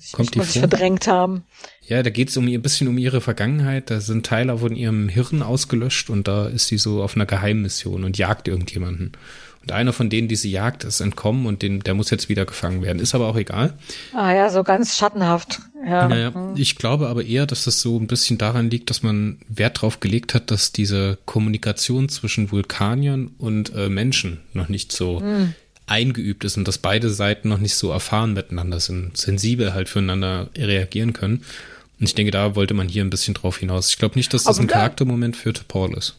Ich kommt die vor. verdrängt haben. Ja, da geht es um ein bisschen um ihre Vergangenheit. Da sind Teile von ihrem Hirn ausgelöscht und da ist sie so auf einer Geheimmission und jagt irgendjemanden. Und einer von denen, die sie jagt, ist entkommen und den, der muss jetzt wieder gefangen werden. Ist aber auch egal. Ah ja, so ganz schattenhaft. Ja. Naja, hm. ich glaube aber eher, dass das so ein bisschen daran liegt, dass man Wert drauf gelegt hat, dass diese Kommunikation zwischen Vulkaniern und äh, Menschen noch nicht so hm. eingeübt ist und dass beide Seiten noch nicht so erfahren miteinander sind, sensibel halt füreinander reagieren können. Und ich denke, da wollte man hier ein bisschen drauf hinaus. Ich glaube nicht, dass das aber ein Charaktermoment für Paul ist.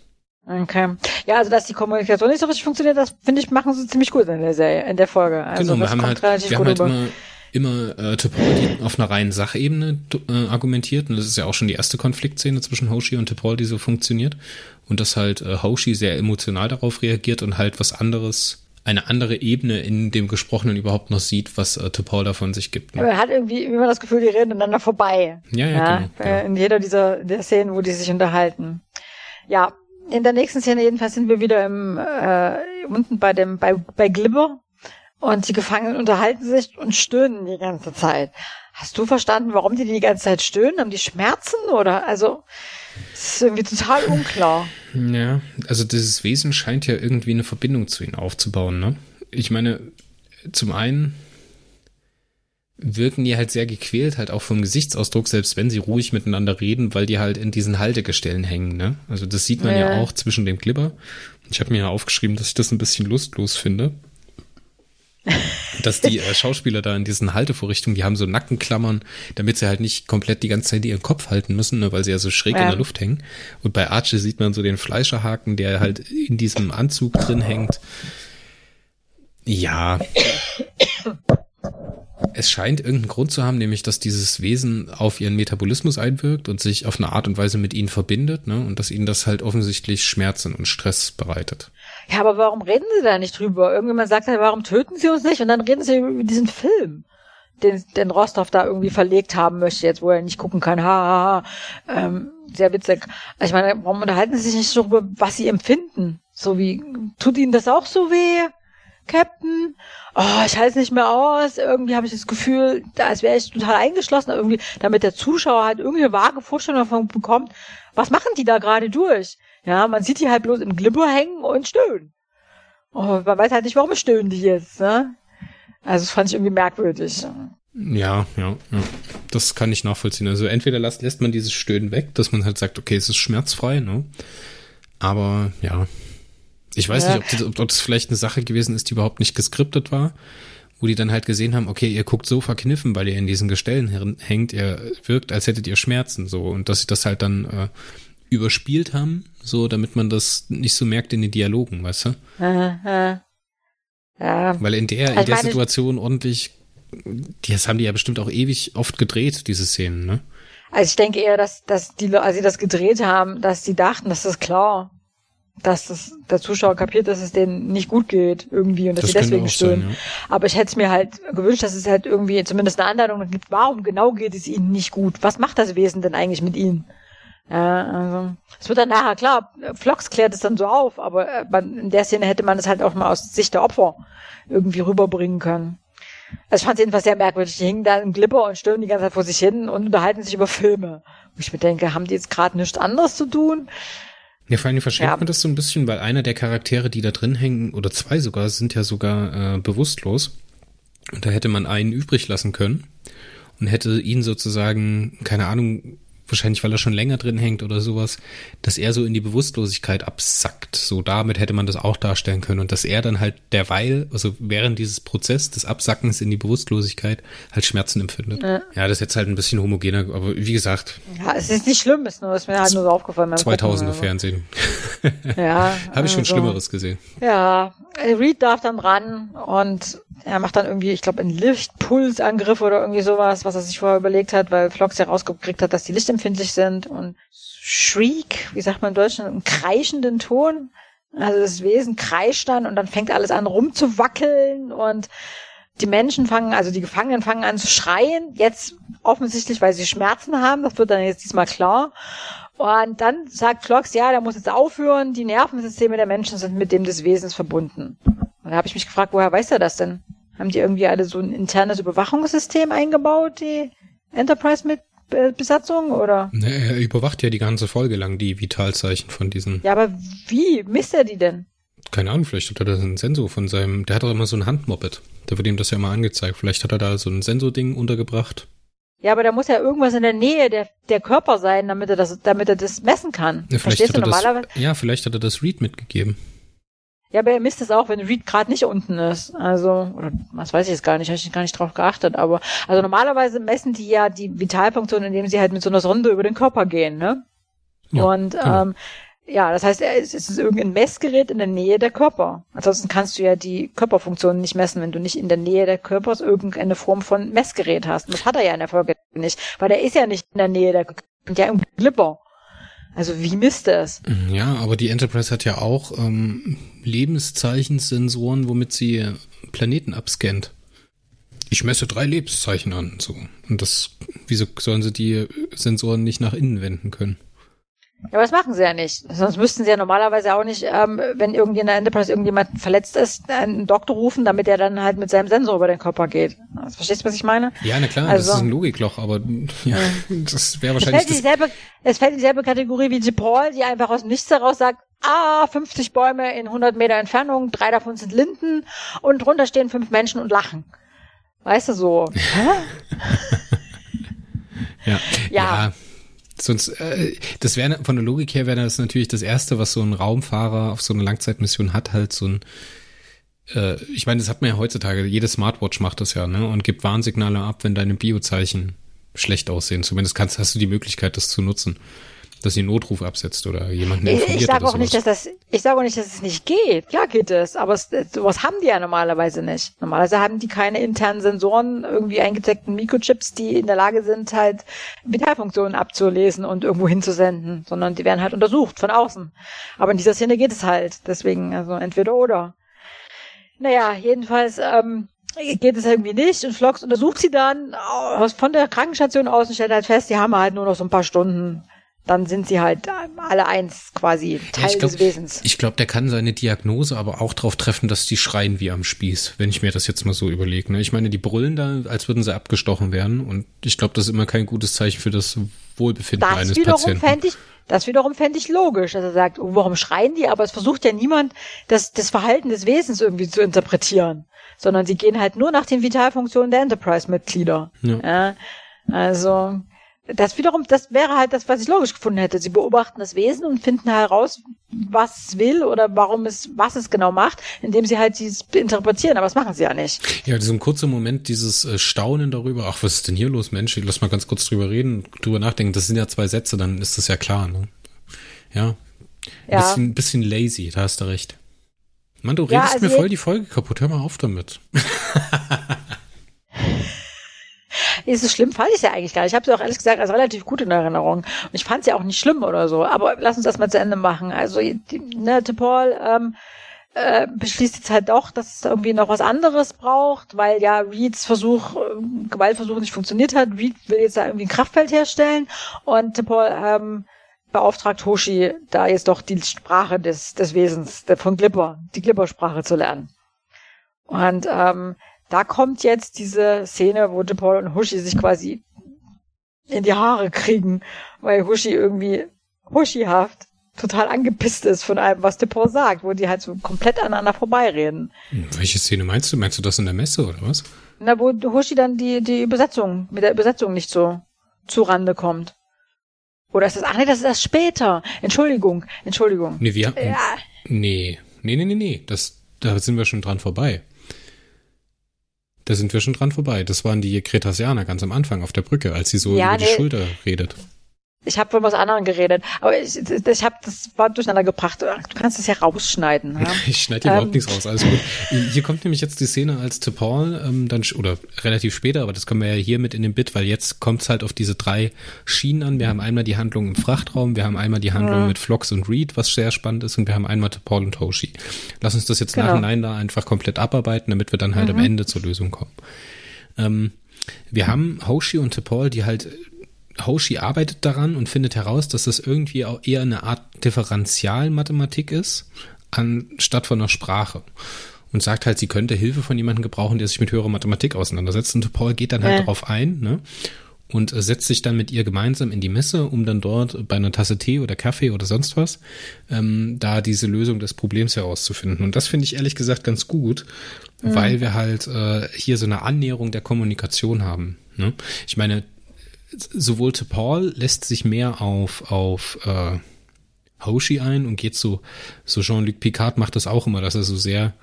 Okay. Ja, also dass die Kommunikation nicht so richtig funktioniert, das finde ich, machen sie ziemlich gut in der Serie, in der Folge. Also genau, wir haben halt, wir haben halt immer, immer äh, T'Pol, auf einer reinen Sachebene äh, argumentiert und das ist ja auch schon die erste Konfliktszene zwischen Hoshi und T'Pol, die so funktioniert und dass halt äh, Hoshi sehr emotional darauf reagiert und halt was anderes eine andere Ebene in dem Gesprochenen überhaupt noch sieht, was äh, T'Pol da von sich gibt. Ne? Aber er hat irgendwie immer das Gefühl, die reden ineinander vorbei. Ja, ja, ja genau, genau. In jeder dieser der Szenen, wo die sich unterhalten. Ja, in der nächsten Szene jedenfalls sind wir wieder im äh, unten bei dem bei bei Glibber und die Gefangenen unterhalten sich und stöhnen die ganze Zeit. Hast du verstanden, warum die die ganze Zeit stöhnen? Haben die Schmerzen oder also das ist irgendwie total unklar. Ja, also dieses Wesen scheint ja irgendwie eine Verbindung zu ihnen aufzubauen, ne? Ich meine, zum einen wirken die halt sehr gequält, halt auch vom Gesichtsausdruck, selbst wenn sie ruhig miteinander reden, weil die halt in diesen Haltegestellen hängen, ne? Also das sieht man ja, ja auch zwischen dem Clipper. Ich habe mir ja aufgeschrieben, dass ich das ein bisschen lustlos finde. dass die äh, Schauspieler da in diesen Haltevorrichtungen, die haben so Nackenklammern, damit sie halt nicht komplett die ganze Zeit ihren Kopf halten müssen, ne, weil sie ja so schräg ja. in der Luft hängen. Und bei Archie sieht man so den Fleischerhaken, der halt in diesem Anzug drin hängt. Ja es scheint irgendeinen Grund zu haben, nämlich dass dieses Wesen auf ihren Metabolismus einwirkt und sich auf eine Art und Weise mit ihnen verbindet, ne? Und dass ihnen das halt offensichtlich Schmerzen und Stress bereitet. Ja, aber warum reden sie da nicht drüber? Irgendjemand sagt halt, warum töten sie uns nicht? Und dann reden sie über diesen Film, den, den Rostov da irgendwie verlegt haben möchte, jetzt wo er nicht gucken kann. Ha, ha, ha. Ähm, sehr witzig. Ich meine, warum unterhalten sie sich nicht darüber, was sie empfinden? So wie, tut ihnen das auch so weh? Captain, oh, ich halte es nicht mehr aus. Irgendwie habe ich das Gefühl, als wäre ich total eingeschlossen, irgendwie, damit der Zuschauer halt irgendwie eine vage Vorstellung davon bekommt, was machen die da gerade durch? Ja, man sieht die halt bloß im Glibber hängen und stöhnen. Oh, man weiß halt nicht, warum stöhnen die jetzt, ne? Also das fand ich irgendwie merkwürdig. Ja, ja, ja. Das kann ich nachvollziehen. Also entweder lässt, lässt man dieses Stöhnen weg, dass man halt sagt, okay, es ist schmerzfrei, ne? Aber ja, ich weiß ja. nicht, ob das, ob das vielleicht eine Sache gewesen ist, die überhaupt nicht geskriptet war, wo die dann halt gesehen haben, okay, ihr guckt so verkniffen, weil ihr in diesen Gestellen hängt, ihr wirkt, als hättet ihr Schmerzen, so und dass sie das halt dann äh, überspielt haben, so damit man das nicht so merkt in den Dialogen, weißt du? Aha. Ja. Weil in der, in der Situation ordentlich, das haben die ja bestimmt auch ewig oft gedreht, diese Szenen, ne? Also ich denke eher, dass, dass die, als sie das gedreht haben, dass die dachten, das ist klar dass das, der Zuschauer kapiert, dass es denen nicht gut geht irgendwie und dass das sie deswegen stören. Ja. Aber ich hätte es mir halt gewünscht, dass es halt irgendwie zumindest eine Anleitung gibt, warum genau geht es ihnen nicht gut? Was macht das Wesen denn eigentlich mit ihnen? Ja, also es wird dann nachher klar, Flox klärt es dann so auf, aber äh, man, in der Szene hätte man es halt auch mal aus Sicht der Opfer irgendwie rüberbringen können. Also ich fand es jedenfalls sehr merkwürdig. Die hingen da im Glipper und stören die ganze Zeit vor sich hin und unterhalten sich über Filme. Wo ich mir denke, haben die jetzt gerade nichts anderes zu tun? Ja, vor allem verschenkt ja. man das so ein bisschen, weil einer der Charaktere, die da drin hängen, oder zwei sogar, sind ja sogar äh, bewusstlos. Und da hätte man einen übrig lassen können und hätte ihn sozusagen, keine Ahnung, wahrscheinlich weil er schon länger drin hängt oder sowas, dass er so in die Bewusstlosigkeit absackt. So damit hätte man das auch darstellen können und dass er dann halt derweil, also während dieses Prozess des Absackens in die Bewusstlosigkeit halt Schmerzen empfindet. Ja, ja das ist jetzt halt ein bisschen homogener, aber wie gesagt. Ja, es ist nicht schlimm, ist nur, ist mir halt nur so aufgefallen. 2000er Fernsehen. Ja. (laughs) Habe ich schon also, Schlimmeres gesehen. Ja, Reed darf dann ran und er macht dann irgendwie, ich glaube, einen Lichtpulsangriff oder irgendwie sowas, was er sich vorher überlegt hat, weil Flox ja rausgekriegt hat, dass die lichtempfindlich sind und Shriek, wie sagt man im Deutschen, einen kreischenden Ton. Also das Wesen kreischt dann und dann fängt alles an rumzuwackeln und die Menschen fangen, also die Gefangenen fangen an zu schreien. Jetzt offensichtlich, weil sie Schmerzen haben. Das wird dann jetzt diesmal klar. Und dann sagt Flox, ja, der muss jetzt aufhören. Die Nervensysteme der Menschen sind mit dem des Wesens verbunden. Und da habe ich mich gefragt, woher weiß er das denn? Haben die irgendwie alle so ein internes Überwachungssystem eingebaut, die Enterprise-Besatzung, oder? Ne, er überwacht ja die ganze Folge lang die Vitalzeichen von diesen. Ja, aber wie misst er die denn? Keine Ahnung, vielleicht hat er da einen Sensor von seinem, der hat doch immer so ein Handmoped. Da wird ihm das ja immer angezeigt. Vielleicht hat er da so ein Sensording untergebracht. Ja, aber da muss ja irgendwas in der Nähe der, der Körper sein, damit er das, damit er das messen kann. Ja, vielleicht Verstehst hat er normalerweise? Das, ja, vielleicht hat er das Read mitgegeben. Ja, aber er misst es auch, wenn Reed gerade nicht unten ist. Also, oder was weiß ich jetzt gar nicht, habe ich gar nicht drauf geachtet. Aber also normalerweise messen die ja die Vitalfunktion, indem sie halt mit so einer Sonde über den Körper gehen, ne? Ja, und genau. ähm, ja, das heißt, es ist irgendein Messgerät in der Nähe der Körper. Ansonsten kannst du ja die Körperfunktionen nicht messen, wenn du nicht in der Nähe der Körpers irgendeine Form von Messgerät hast. Und das hat er ja in der Folge nicht, weil er ist ja nicht in der Nähe der Körper, ja im Glipper. Also wie misst es? Ja, aber die Enterprise hat ja auch ähm, Lebenszeichen-Sensoren, womit sie Planeten abscannt. Ich messe drei Lebenszeichen an, so. Und das, wieso sollen sie die Sensoren nicht nach innen wenden können? Ja, aber das machen sie ja nicht. Sonst müssten sie ja normalerweise auch nicht, ähm, wenn irgendwie in der Enterprise irgendjemand verletzt ist, einen Doktor rufen, damit er dann halt mit seinem Sensor über den Körper geht. Das verstehst du, was ich meine? Ja, na klar, also, das ist ein Logikloch, aber ja, (laughs) das wäre wahrscheinlich. Es fällt, dieselbe, es fällt in dieselbe Kategorie wie Paul, die einfach aus dem Nichts heraus sagt, ah, 50 Bäume in 100 Meter Entfernung, drei davon sind Linden und drunter stehen fünf Menschen und lachen. Weißt du so? (laughs) ja. ja. ja. Sonst, äh, das wäre von der Logik her wäre das natürlich das erste, was so ein Raumfahrer auf so eine Langzeitmission hat, halt so ein äh, ich meine, das hat man ja heutzutage, jede Smartwatch macht das ja, ne? Und gibt Warnsignale ab, wenn deine Biozeichen schlecht aussehen. Zumindest kannst, hast du die Möglichkeit, das zu nutzen dass sie einen Notruf absetzt oder jemanden informiert Ich sage auch nicht, dass das, ich sage auch nicht, dass es nicht geht. Ja, geht es. Aber es, sowas haben die ja normalerweise nicht. Normalerweise haben die keine internen Sensoren, irgendwie eingezeigten Mikrochips, die in der Lage sind, halt Vitalfunktionen abzulesen und irgendwo hinzusenden, sondern die werden halt untersucht von außen. Aber in dieser Szene geht es halt. Deswegen, also entweder oder. Naja, jedenfalls, ähm, geht es irgendwie nicht und Flox untersucht sie dann von der Krankenstation aus und stellt halt fest, die haben halt nur noch so ein paar Stunden dann sind sie halt alle eins quasi Teil ja, glaub, des Wesens. Ich glaube, der kann seine Diagnose aber auch darauf treffen, dass die schreien wie am Spieß, wenn ich mir das jetzt mal so überlege. Ne? Ich meine, die brüllen da, als würden sie abgestochen werden und ich glaube, das ist immer kein gutes Zeichen für das Wohlbefinden das eines Patienten. Fänd ich, das wiederum fände ich logisch, dass er sagt, oh, warum schreien die? Aber es versucht ja niemand, das, das Verhalten des Wesens irgendwie zu interpretieren, sondern sie gehen halt nur nach den Vitalfunktionen der Enterprise-Mitglieder. Ja. ja. Also das wiederum, das wäre halt das, was ich logisch gefunden hätte. Sie beobachten das Wesen und finden heraus, was es will oder warum es, was es genau macht, indem sie halt dieses interpretieren, aber das machen sie ja nicht. Ja, diesen kurzen Moment, dieses äh, Staunen darüber, ach, was ist denn hier los, Mensch, lass mal ganz kurz drüber reden, drüber nachdenken, das sind ja zwei Sätze, dann ist das ja klar, ne? Ja. Ein ja. bisschen, bisschen lazy, da hast du recht. Mann, du redest ja, also mir voll die Folge kaputt, hör mal auf damit. (laughs) ist es schlimm, fand ich ja eigentlich gar nicht. Ich habe sie auch ehrlich gesagt als relativ gut in Erinnerung. Und ich fand sie auch nicht schlimm oder so. Aber lass uns das mal zu Ende machen. Also, die, ne, Paul ähm, äh, beschließt jetzt halt doch, dass es irgendwie noch was anderes braucht, weil ja Reeds Versuch, äh, Gewaltversuch nicht funktioniert hat. Reed will jetzt da irgendwie ein Kraftfeld herstellen und Paul ähm, beauftragt Hoshi, da jetzt doch die Sprache des, des Wesens, der, von Glipper, die Glipper-Sprache zu lernen. Und ähm, da kommt jetzt diese Szene, wo DePaul und Hushi sich quasi in die Haare kriegen, weil Hushi irgendwie Hushihaft total angepisst ist von allem, was DePaul sagt, wo die halt so komplett aneinander vorbeireden. Welche Szene meinst du? Meinst du das in der Messe oder was? Na, wo Hushi dann die, die Übersetzung, mit der Übersetzung nicht so zu Rande kommt. Oder ist das, ach nee, das ist erst später. Entschuldigung, Entschuldigung. Nee, wir, ja. nee, nee, nee, nee, nee, das, da sind wir schon dran vorbei. Da sind wir schon dran vorbei. Das waren die Kretasianer ganz am Anfang auf der Brücke, als sie so ja, über nee. die Schulter redet. Ich habe von was anderem geredet, aber ich, ich habe das war durcheinander gebracht. Du kannst das ja rausschneiden. Ja? (laughs) ich schneide hier ähm. überhaupt nichts raus, alles gut. Hier kommt nämlich jetzt die Szene, als T'Pol ähm, dann oder relativ später, aber das können wir ja hier mit in den Bit, weil jetzt kommt es halt auf diese drei Schienen an. Wir haben einmal die Handlung im Frachtraum, wir haben einmal die Handlung mhm. mit Flox und Reed, was sehr spannend ist, und wir haben einmal T'Pol und Hoshi. Lass uns das jetzt genau. nachhinein da einfach komplett abarbeiten, damit wir dann halt mhm. am Ende zur Lösung kommen. Ähm, wir haben Hoshi und T'Pol, die halt Hoshi arbeitet daran und findet heraus, dass das irgendwie auch eher eine Art Differentialmathematik ist, anstatt von einer Sprache. Und sagt halt, sie könnte Hilfe von jemandem gebrauchen, der sich mit höherer Mathematik auseinandersetzt. Und Paul geht dann halt ja. darauf ein, ne? Und setzt sich dann mit ihr gemeinsam in die Messe, um dann dort bei einer Tasse Tee oder Kaffee oder sonst was, ähm, da diese Lösung des Problems herauszufinden. Und das finde ich ehrlich gesagt ganz gut, mhm. weil wir halt äh, hier so eine Annäherung der Kommunikation haben. Ne? Ich meine, sowohl to Paul lässt sich mehr auf, auf äh, Hoshi ein und geht so, so Jean-Luc Picard macht das auch immer, dass er so sehr,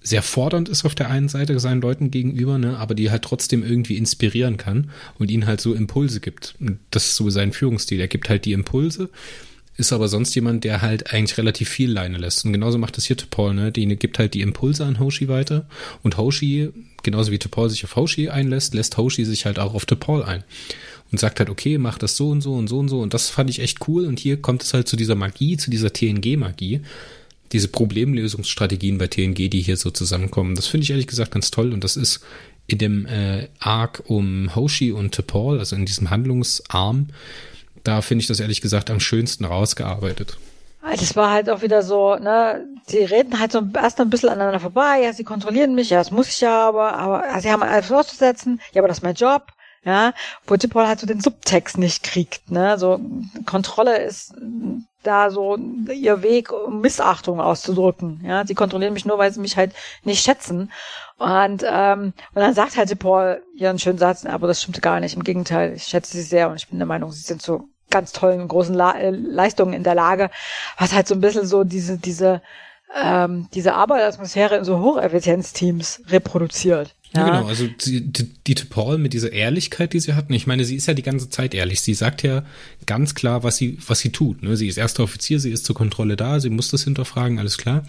sehr fordernd ist auf der einen Seite seinen Leuten gegenüber, ne, aber die halt trotzdem irgendwie inspirieren kann und ihnen halt so Impulse gibt. Und das ist so sein Führungsstil. Er gibt halt die Impulse, ist aber sonst jemand, der halt eigentlich relativ viel Leine lässt. Und genauso macht das hier Paul, ne? Die gibt halt die Impulse an Hoshi weiter und Hoshi, genauso wie Paul sich auf Hoshi einlässt, lässt Hoshi sich halt auch auf Paul ein und sagt halt, okay, mach das so und so und so und so. Und das fand ich echt cool. Und hier kommt es halt zu dieser Magie, zu dieser TNG-Magie. Diese Problemlösungsstrategien bei TNG, die hier so zusammenkommen. Das finde ich ehrlich gesagt ganz toll. Und das ist in dem äh, Arc um Hoshi und T'Pol, also in diesem Handlungsarm, da finde ich das ehrlich gesagt am schönsten rausgearbeitet. Das war halt auch wieder so, ne, sie reden halt so erst ein bisschen aneinander vorbei, ja, sie kontrollieren mich, ja, das muss ich ja, aber, aber sie haben alles auszusetzen, ja, aber das ist mein Job, ja, wo Paul halt so den Subtext nicht kriegt, ne, so Kontrolle ist da so ihr Weg, um Missachtung auszudrücken, ja, sie kontrollieren mich nur, weil sie mich halt nicht schätzen. Und ähm, und dann sagt halt Paul einen schönen Satz, aber das stimmt gar nicht, im Gegenteil, ich schätze sie sehr und ich bin der Meinung, sie sind so ganz tollen großen La äh, Leistungen in der Lage, was halt so ein bisschen so diese diese ähm, diese Arbeitsatmosphäre in so Hocheffizienzteams reproduziert. Ja, genau. Also die, die, die Paul mit dieser Ehrlichkeit, die sie hatten. Ich meine, sie ist ja die ganze Zeit ehrlich. Sie sagt ja ganz klar, was sie, was sie tut. Ne? Sie ist erster Offizier, sie ist zur Kontrolle da, sie muss das hinterfragen, alles klar.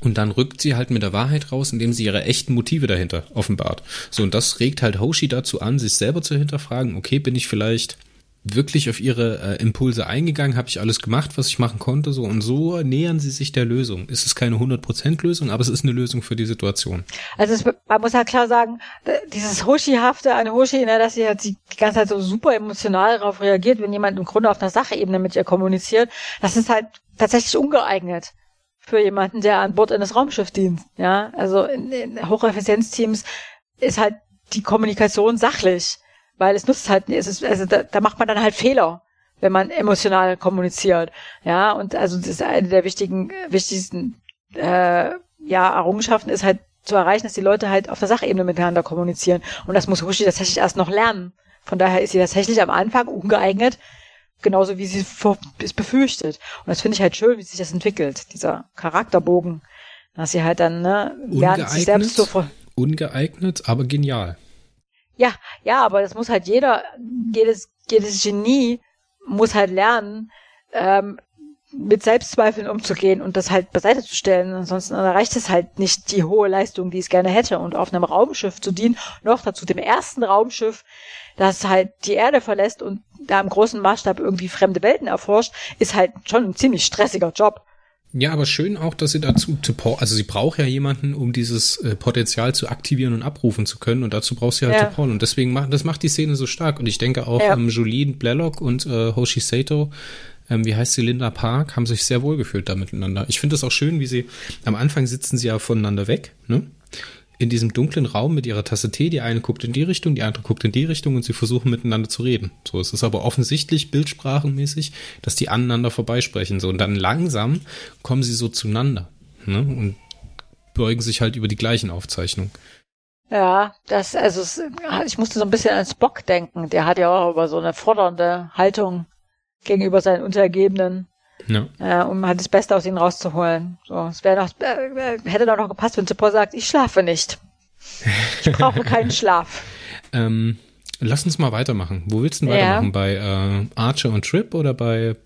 Und dann rückt sie halt mit der Wahrheit raus, indem sie ihre echten Motive dahinter offenbart. So, und das regt halt Hoshi dazu an, sich selber zu hinterfragen, okay, bin ich vielleicht wirklich auf ihre äh, Impulse eingegangen, habe ich alles gemacht, was ich machen konnte, so und so nähern sie sich der Lösung. Es ist keine 100% Lösung, aber es ist eine Lösung für die Situation. Also es, man muss halt klar sagen, dieses Hoshi-hafte an Hoshi, ne, dass sie halt die ganze Zeit so super emotional darauf reagiert, wenn jemand im Grunde auf einer Sachebene mit ihr kommuniziert, das ist halt tatsächlich ungeeignet für jemanden, der an Bord eines Raumschiffs dient. Ja, also in, in Hocheffizienzteams ist halt die Kommunikation sachlich weil es nutzt halt, es ist, also da, da macht man dann halt Fehler, wenn man emotional kommuniziert. Ja, und also das ist eine der wichtigen, wichtigsten äh, ja, Errungenschaften ist halt zu erreichen, dass die Leute halt auf der Sachebene miteinander kommunizieren. Und das muss Hushi tatsächlich erst noch lernen. Von daher ist sie tatsächlich am Anfang ungeeignet, genauso wie sie es befürchtet. Und das finde ich halt schön, wie sich das entwickelt, dieser Charakterbogen, dass sie halt dann ne, lernt, sich selbst zu ungeeignet, aber genial. Ja, ja, aber das muss halt jeder, jedes, jedes Genie muss halt lernen, ähm, mit Selbstzweifeln umzugehen und das halt beiseite zu stellen. Ansonsten erreicht es halt nicht die hohe Leistung, die es gerne hätte. Und auf einem Raumschiff zu dienen, noch dazu dem ersten Raumschiff, das halt die Erde verlässt und da im großen Maßstab irgendwie fremde Welten erforscht, ist halt schon ein ziemlich stressiger Job. Ja, aber schön auch, dass sie dazu, also sie braucht ja jemanden, um dieses äh, Potenzial zu aktivieren und abrufen zu können. Und dazu braucht sie halt ja. Paul. Und deswegen macht, das macht die Szene so stark. Und ich denke auch, ja. ähm, Jolene Blaylock und äh, Hoshi Sato, ähm, wie heißt sie, Linda Park, haben sich sehr wohl gefühlt da miteinander. Ich finde es auch schön, wie sie, am Anfang sitzen sie ja voneinander weg, ne? In diesem dunklen Raum mit ihrer Tasse Tee. Die eine guckt in die Richtung, die andere guckt in die Richtung und sie versuchen miteinander zu reden. So, es ist aber offensichtlich bildsprachenmäßig, dass die aneinander vorbeisprechen. So, und dann langsam kommen sie so zueinander. Ne? Und beugen sich halt über die gleichen Aufzeichnungen. Ja, das, also ich musste so ein bisschen an Spock denken. Der hat ja auch über so eine fordernde Haltung gegenüber seinen Untergebenen. Ja. Äh, um halt das Beste aus ihnen rauszuholen. So, es wäre noch, äh, hätte doch noch gepasst, wenn Zippo sagt, ich schlafe nicht. Ich (laughs) brauche keinen Schlaf. ähm, lass uns mal weitermachen. Wo willst du denn weitermachen? Ja. Bei äh, Archer und Trip oder bei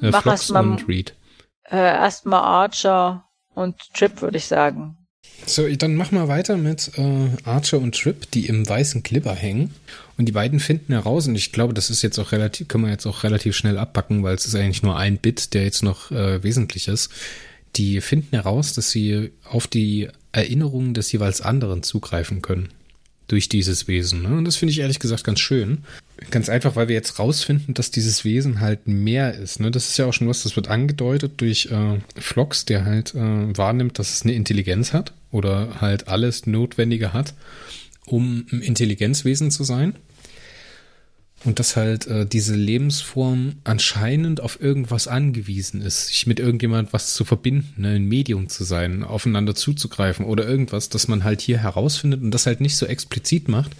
äh, Flox und Reed? Äh, Erstmal Archer und Trip, würde ich sagen. So, dann mach mal weiter mit äh, Archer und Trip, die im weißen Clipper hängen. Und die beiden finden heraus, und ich glaube, das ist jetzt auch relativ, können wir jetzt auch relativ schnell abpacken, weil es ist eigentlich nur ein Bit, der jetzt noch äh, wesentlich ist. Die finden heraus, dass sie auf die Erinnerungen des jeweils anderen zugreifen können. Durch dieses Wesen. Ne? Und das finde ich ehrlich gesagt ganz schön. Ganz einfach, weil wir jetzt rausfinden, dass dieses Wesen halt mehr ist. Ne? Das ist ja auch schon was, das wird angedeutet durch äh, Flox, der halt äh, wahrnimmt, dass es eine Intelligenz hat oder halt alles Notwendige hat, um ein Intelligenzwesen zu sein. Und dass halt äh, diese Lebensform anscheinend auf irgendwas angewiesen ist, sich mit irgendjemand was zu verbinden, ne, ein Medium zu sein, aufeinander zuzugreifen oder irgendwas, dass man halt hier herausfindet und das halt nicht so explizit macht,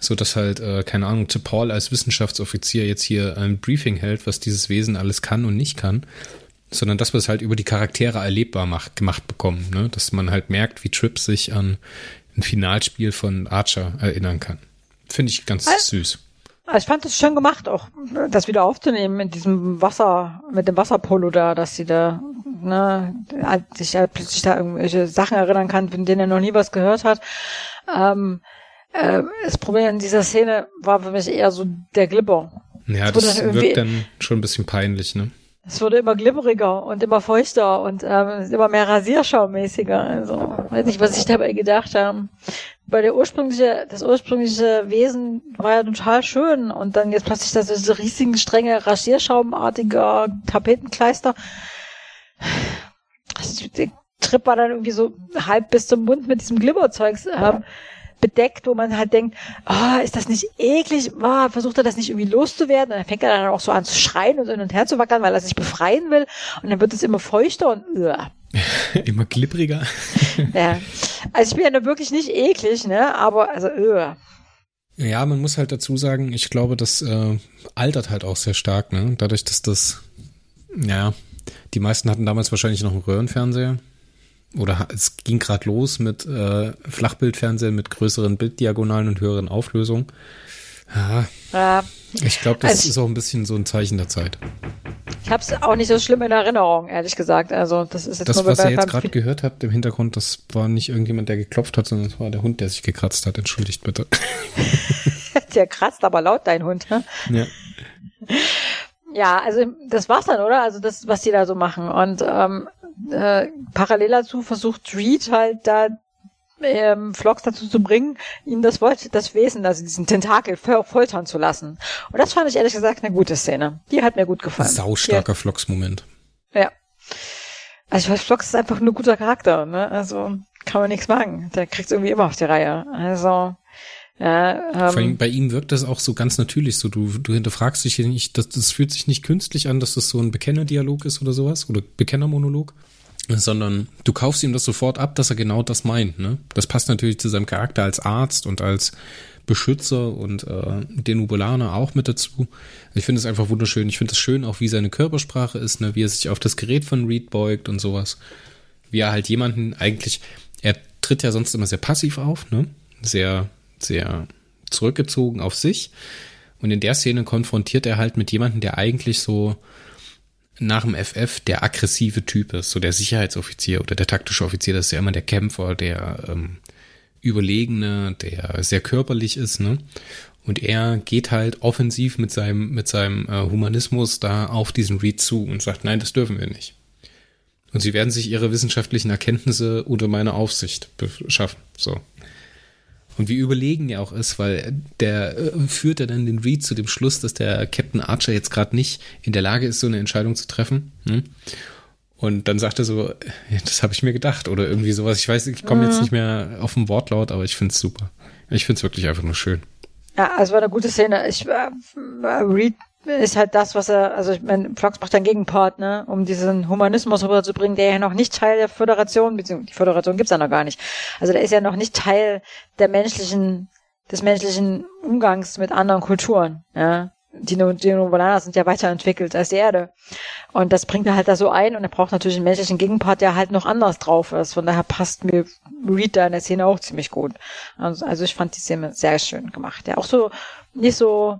so dass halt, äh, keine Ahnung, zu Paul als Wissenschaftsoffizier jetzt hier ein Briefing hält, was dieses Wesen alles kann und nicht kann, sondern dass wir es halt über die Charaktere erlebbar macht, gemacht bekommen, ne? dass man halt merkt, wie Trip sich an ein Finalspiel von Archer erinnern kann. Finde ich ganz also, süß. Also ich fand es schön gemacht, auch das wieder aufzunehmen in diesem Wasser, mit dem Wasserpolo da, dass sie da, ne, sich ja plötzlich da irgendwelche Sachen erinnern kann, von denen er noch nie was gehört hat. Ähm, äh, das Problem in dieser Szene war für mich eher so der Glibber. Ja, das, das wirkt dann schon ein bisschen peinlich, ne? Es wurde immer glibberiger und immer feuchter und ähm, immer mehr Rasierschaumäßiger. Also, weiß nicht, was ich dabei gedacht habe. Weil der ursprüngliche, das ursprüngliche Wesen war ja total schön und dann jetzt plötzlich das diese riesigen, strenge Rasierschaumartiger Tapetenkleister. Der Trip war dann irgendwie so halb bis zum Mund mit diesem Glibberzeugs. Ähm, bedeckt, wo man halt denkt, oh, ist das nicht eklig? Oh, versucht er das nicht irgendwie loszuwerden? Und dann fängt er dann auch so an zu schreien und hin und her zu wackern, weil er sich befreien will. Und dann wird es immer feuchter und uh. (laughs) immer glibbriger. (laughs) ja. Also ich bin ja nur wirklich nicht eklig, ne? Aber also uh. Ja, man muss halt dazu sagen, ich glaube, das äh, altert halt auch sehr stark, ne? Dadurch, dass das, ja, die meisten hatten damals wahrscheinlich noch einen Röhrenfernseher oder es ging gerade los mit äh, Flachbildfernsehen mit größeren Bilddiagonalen und höheren Auflösungen. Ja, ja. Ich glaube, das also, ist auch ein bisschen so ein Zeichen der Zeit. Ich habe es auch nicht so schlimm in Erinnerung, ehrlich gesagt. Also das ist jetzt das, was ihr jetzt gerade gehört habt im Hintergrund, das war nicht irgendjemand, der geklopft hat, sondern das war der Hund, der sich gekratzt hat. Entschuldigt bitte. (laughs) der kratzt aber laut, dein Hund. Ne? Ja. Ja, also das war's dann, oder? Also das, was die da so machen. Und ähm, äh, parallel dazu versucht Reed halt da ähm, Flox dazu zu bringen, ihn das, das Wesen, also diesen Tentakel foltern zu lassen. Und das fand ich ehrlich gesagt eine gute Szene. Die hat mir gut gefallen. Saustarker Flox-Moment. Ja. Also ich weiß, Flox ist einfach nur guter Charakter, ne? Also kann man nichts machen. Der kriegt irgendwie immer auf die Reihe. Also ja, ähm, Vor allem bei ihm wirkt das auch so ganz natürlich so. Du, du hinterfragst dich nicht, das, das fühlt sich nicht künstlich an, dass das so ein Bekennerdialog ist oder sowas oder Bekennermonolog, sondern du kaufst ihm das sofort ab, dass er genau das meint. Ne? Das passt natürlich zu seinem Charakter als Arzt und als Beschützer und äh, den Ubulaner auch mit dazu. Ich finde es einfach wunderschön. Ich finde es schön, auch wie seine Körpersprache ist, ne? wie er sich auf das Gerät von Reed beugt und sowas. Wie er halt jemanden eigentlich, er tritt ja sonst immer sehr passiv auf, ne? Sehr sehr zurückgezogen auf sich. Und in der Szene konfrontiert er halt mit jemandem, der eigentlich so nach dem FF der aggressive Typ ist, so der Sicherheitsoffizier oder der taktische Offizier, das ist ja immer der Kämpfer, der ähm, Überlegene, der sehr körperlich ist, ne? Und er geht halt offensiv mit seinem, mit seinem äh, Humanismus da auf diesen Reed zu und sagt, nein, das dürfen wir nicht. Und sie werden sich ihre wissenschaftlichen Erkenntnisse unter meiner Aufsicht beschaffen. So. Und wie überlegen er auch ist, weil der äh, führt ja dann den Reed zu dem Schluss, dass der Captain Archer jetzt gerade nicht in der Lage ist, so eine Entscheidung zu treffen. Hm? Und dann sagt er so, das habe ich mir gedacht oder irgendwie sowas. Ich weiß, ich komme mhm. jetzt nicht mehr auf den Wortlaut, aber ich finde es super. Ich finde es wirklich einfach nur schön. Ja, also war eine gute Szene. Ich, äh, Reed ist halt das, was er, also ich meine, Fox macht einen Gegenpart, ne, um diesen Humanismus rüberzubringen, der ja noch nicht Teil der Föderation, beziehungsweise die Föderation gibt's ja noch gar nicht. Also der ist ja noch nicht Teil der menschlichen, des menschlichen Umgangs mit anderen Kulturen, ja. Die, die Novolaner sind ja weiterentwickelt als die Erde. Und das bringt er halt da so ein und er braucht natürlich einen menschlichen Gegenpart, der halt noch anders drauf ist. Von daher passt mir Reed da in der Szene auch ziemlich gut. Also, also ich fand die Szene sehr schön gemacht. Ja, auch so, nicht so,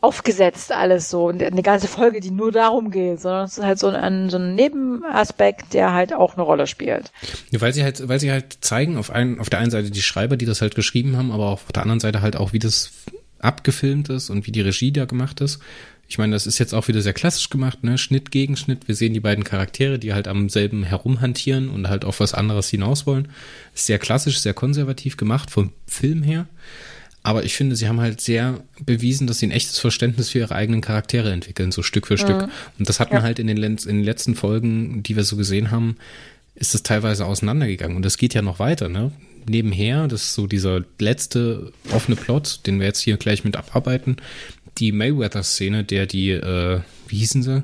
aufgesetzt alles so und eine ganze Folge, die nur darum geht, sondern es ist halt so ein, so ein Nebenaspekt, der halt auch eine Rolle spielt. Ja, weil sie halt, weil sie halt zeigen, auf, ein, auf der einen Seite die Schreiber, die das halt geschrieben haben, aber auf der anderen Seite halt auch, wie das abgefilmt ist und wie die Regie da gemacht ist. Ich meine, das ist jetzt auch wieder sehr klassisch gemacht, ne? Schnitt gegen Schnitt. Wir sehen die beiden Charaktere, die halt am selben herumhantieren und halt auf was anderes hinaus wollen. Sehr klassisch, sehr konservativ gemacht vom Film her. Aber ich finde, sie haben halt sehr bewiesen, dass sie ein echtes Verständnis für ihre eigenen Charaktere entwickeln, so Stück für Stück. Mhm. Und das hat man ja. halt in den, in den letzten Folgen, die wir so gesehen haben, ist es teilweise auseinandergegangen. Und das geht ja noch weiter, ne? Nebenher, das ist so dieser letzte offene Plot, den wir jetzt hier gleich mit abarbeiten, die Mayweather-Szene, der die, äh, wie hießen sie?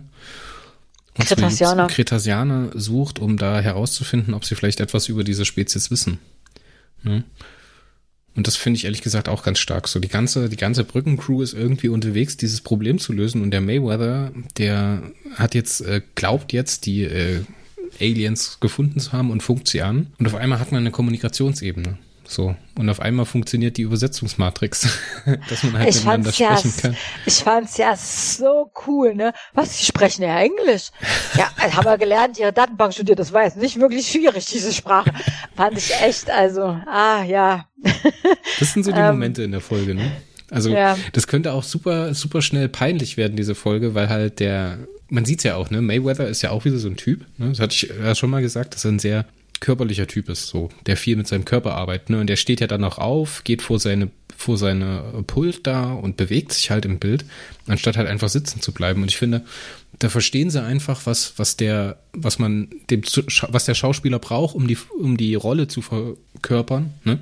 Kretasianer. Kretasianer sucht, um da herauszufinden, ob sie vielleicht etwas über diese Spezies wissen. Ne? Und das finde ich ehrlich gesagt auch ganz stark. So die ganze, die ganze Brückencrew ist irgendwie unterwegs, dieses Problem zu lösen. Und der Mayweather, der hat jetzt, äh, glaubt jetzt, die äh, Aliens gefunden zu haben und funkt sie an. Und auf einmal hat man eine Kommunikationsebene. So. Und auf einmal funktioniert die Übersetzungsmatrix, (laughs) dass man halt ich miteinander sprechen ja, kann. Ich fand's ja so cool, ne? Was, Sie sprechen ja Englisch? ja, haben wir gelernt, Ihre Datenbank studiert, das war jetzt nicht wirklich schwierig, diese Sprache. Fand ich echt, also, ah, ja. (laughs) das sind so die ähm, Momente in der Folge, ne? Also, ja. das könnte auch super, super schnell peinlich werden, diese Folge, weil halt der, man sieht's ja auch, ne? Mayweather ist ja auch wieder so ein Typ, ne? Das hatte ich ja schon mal gesagt, dass er ein sehr körperlicher Typ ist, so, der viel mit seinem Körper arbeitet, ne? Und der steht ja dann auch auf, geht vor seine, vor seine Pult da und bewegt sich halt im Bild, anstatt halt einfach sitzen zu bleiben. Und ich finde, da verstehen sie einfach, was, was der, was man dem, was der Schauspieler braucht, um die, um die Rolle zu verkörpern, ne,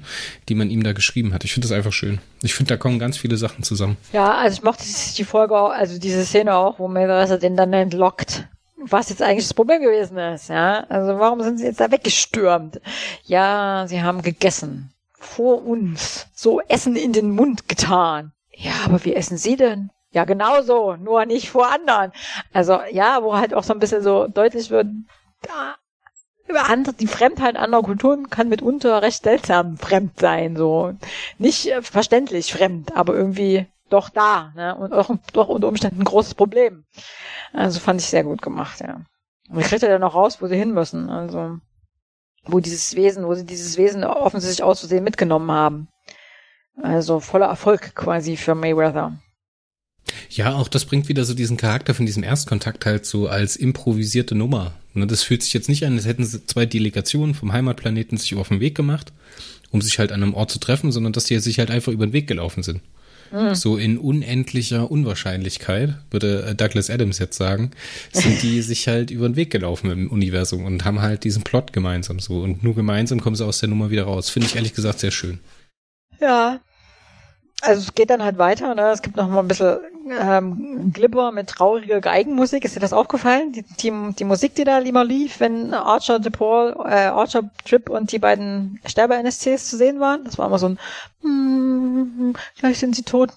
die man ihm da geschrieben hat. Ich finde das einfach schön. Ich finde, da kommen ganz viele Sachen zusammen. Ja, also ich mochte die Folge auch, also diese Szene auch, wo Mayweather den dann entlockt was jetzt eigentlich das Problem gewesen ist, ja. Also warum sind sie jetzt da weggestürmt? Ja, sie haben gegessen. Vor uns. So Essen in den Mund getan. Ja, aber wie essen sie denn? Ja, genauso, nur nicht vor anderen. Also, ja, wo halt auch so ein bisschen so deutlich wird, da, über andere, die Fremdheit anderer Kulturen kann mitunter recht seltsam fremd sein, so. Nicht äh, verständlich fremd, aber irgendwie doch da, ne? Und auch doch unter Umständen ein großes Problem. Also fand ich sehr gut gemacht, ja. Und ich kriegt ja noch raus, wo sie hin müssen, also wo dieses Wesen, wo sie dieses Wesen offensichtlich aus Versehen mitgenommen haben. Also voller Erfolg quasi für Mayweather. Ja, auch das bringt wieder so diesen Charakter von diesem Erstkontakt halt so als improvisierte Nummer. Ne, das fühlt sich jetzt nicht an, als hätten zwei Delegationen vom Heimatplaneten sich auf den Weg gemacht, um sich halt an einem Ort zu treffen, sondern dass die sich halt einfach über den Weg gelaufen sind. Mhm. So in unendlicher Unwahrscheinlichkeit, würde äh, Douglas Adams jetzt sagen, sind die (laughs) sich halt über den Weg gelaufen im Universum und haben halt diesen Plot gemeinsam so. Und nur gemeinsam kommen sie aus der Nummer wieder raus. Finde ich ehrlich gesagt sehr schön. Ja, also es geht dann halt weiter, ne? Es gibt noch mal ein bisschen ähm, Glipper mit trauriger Geigenmusik. Ist dir das aufgefallen? Die, die, die Musik, die da lieber lief, wenn Archer, DePaul, äh, Archer, Trip und die beiden Sterbe-NSCs zu sehen waren. Das war immer so ein gleich sind sie tot.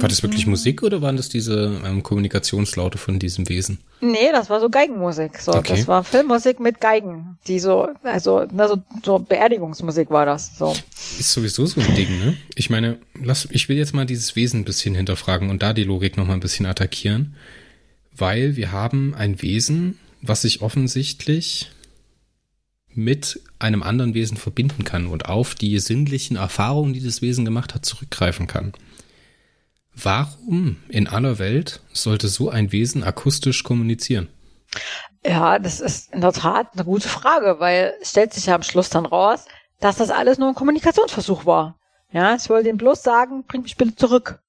War das wirklich Musik oder waren das diese ähm, Kommunikationslaute von diesem Wesen? Nee, das war so Geigenmusik. So, okay. das war Filmmusik mit Geigen, die so, also, na, so, so Beerdigungsmusik war das. So. Ist sowieso so ein Ding, ne? Ich meine, lass, ich will jetzt mal dieses Wesen ein bisschen hinterfragen und da die Logik noch mal ein bisschen attackieren, weil wir haben ein Wesen, was sich offensichtlich mit einem anderen Wesen verbinden kann und auf die sinnlichen Erfahrungen, die das Wesen gemacht hat, zurückgreifen kann. Warum in aller Welt sollte so ein Wesen akustisch kommunizieren? Ja, das ist in der Tat eine gute Frage, weil es stellt sich ja am Schluss dann raus, dass das alles nur ein Kommunikationsversuch war. Ja, ich wollte ihm bloß sagen, bring mich bitte zurück.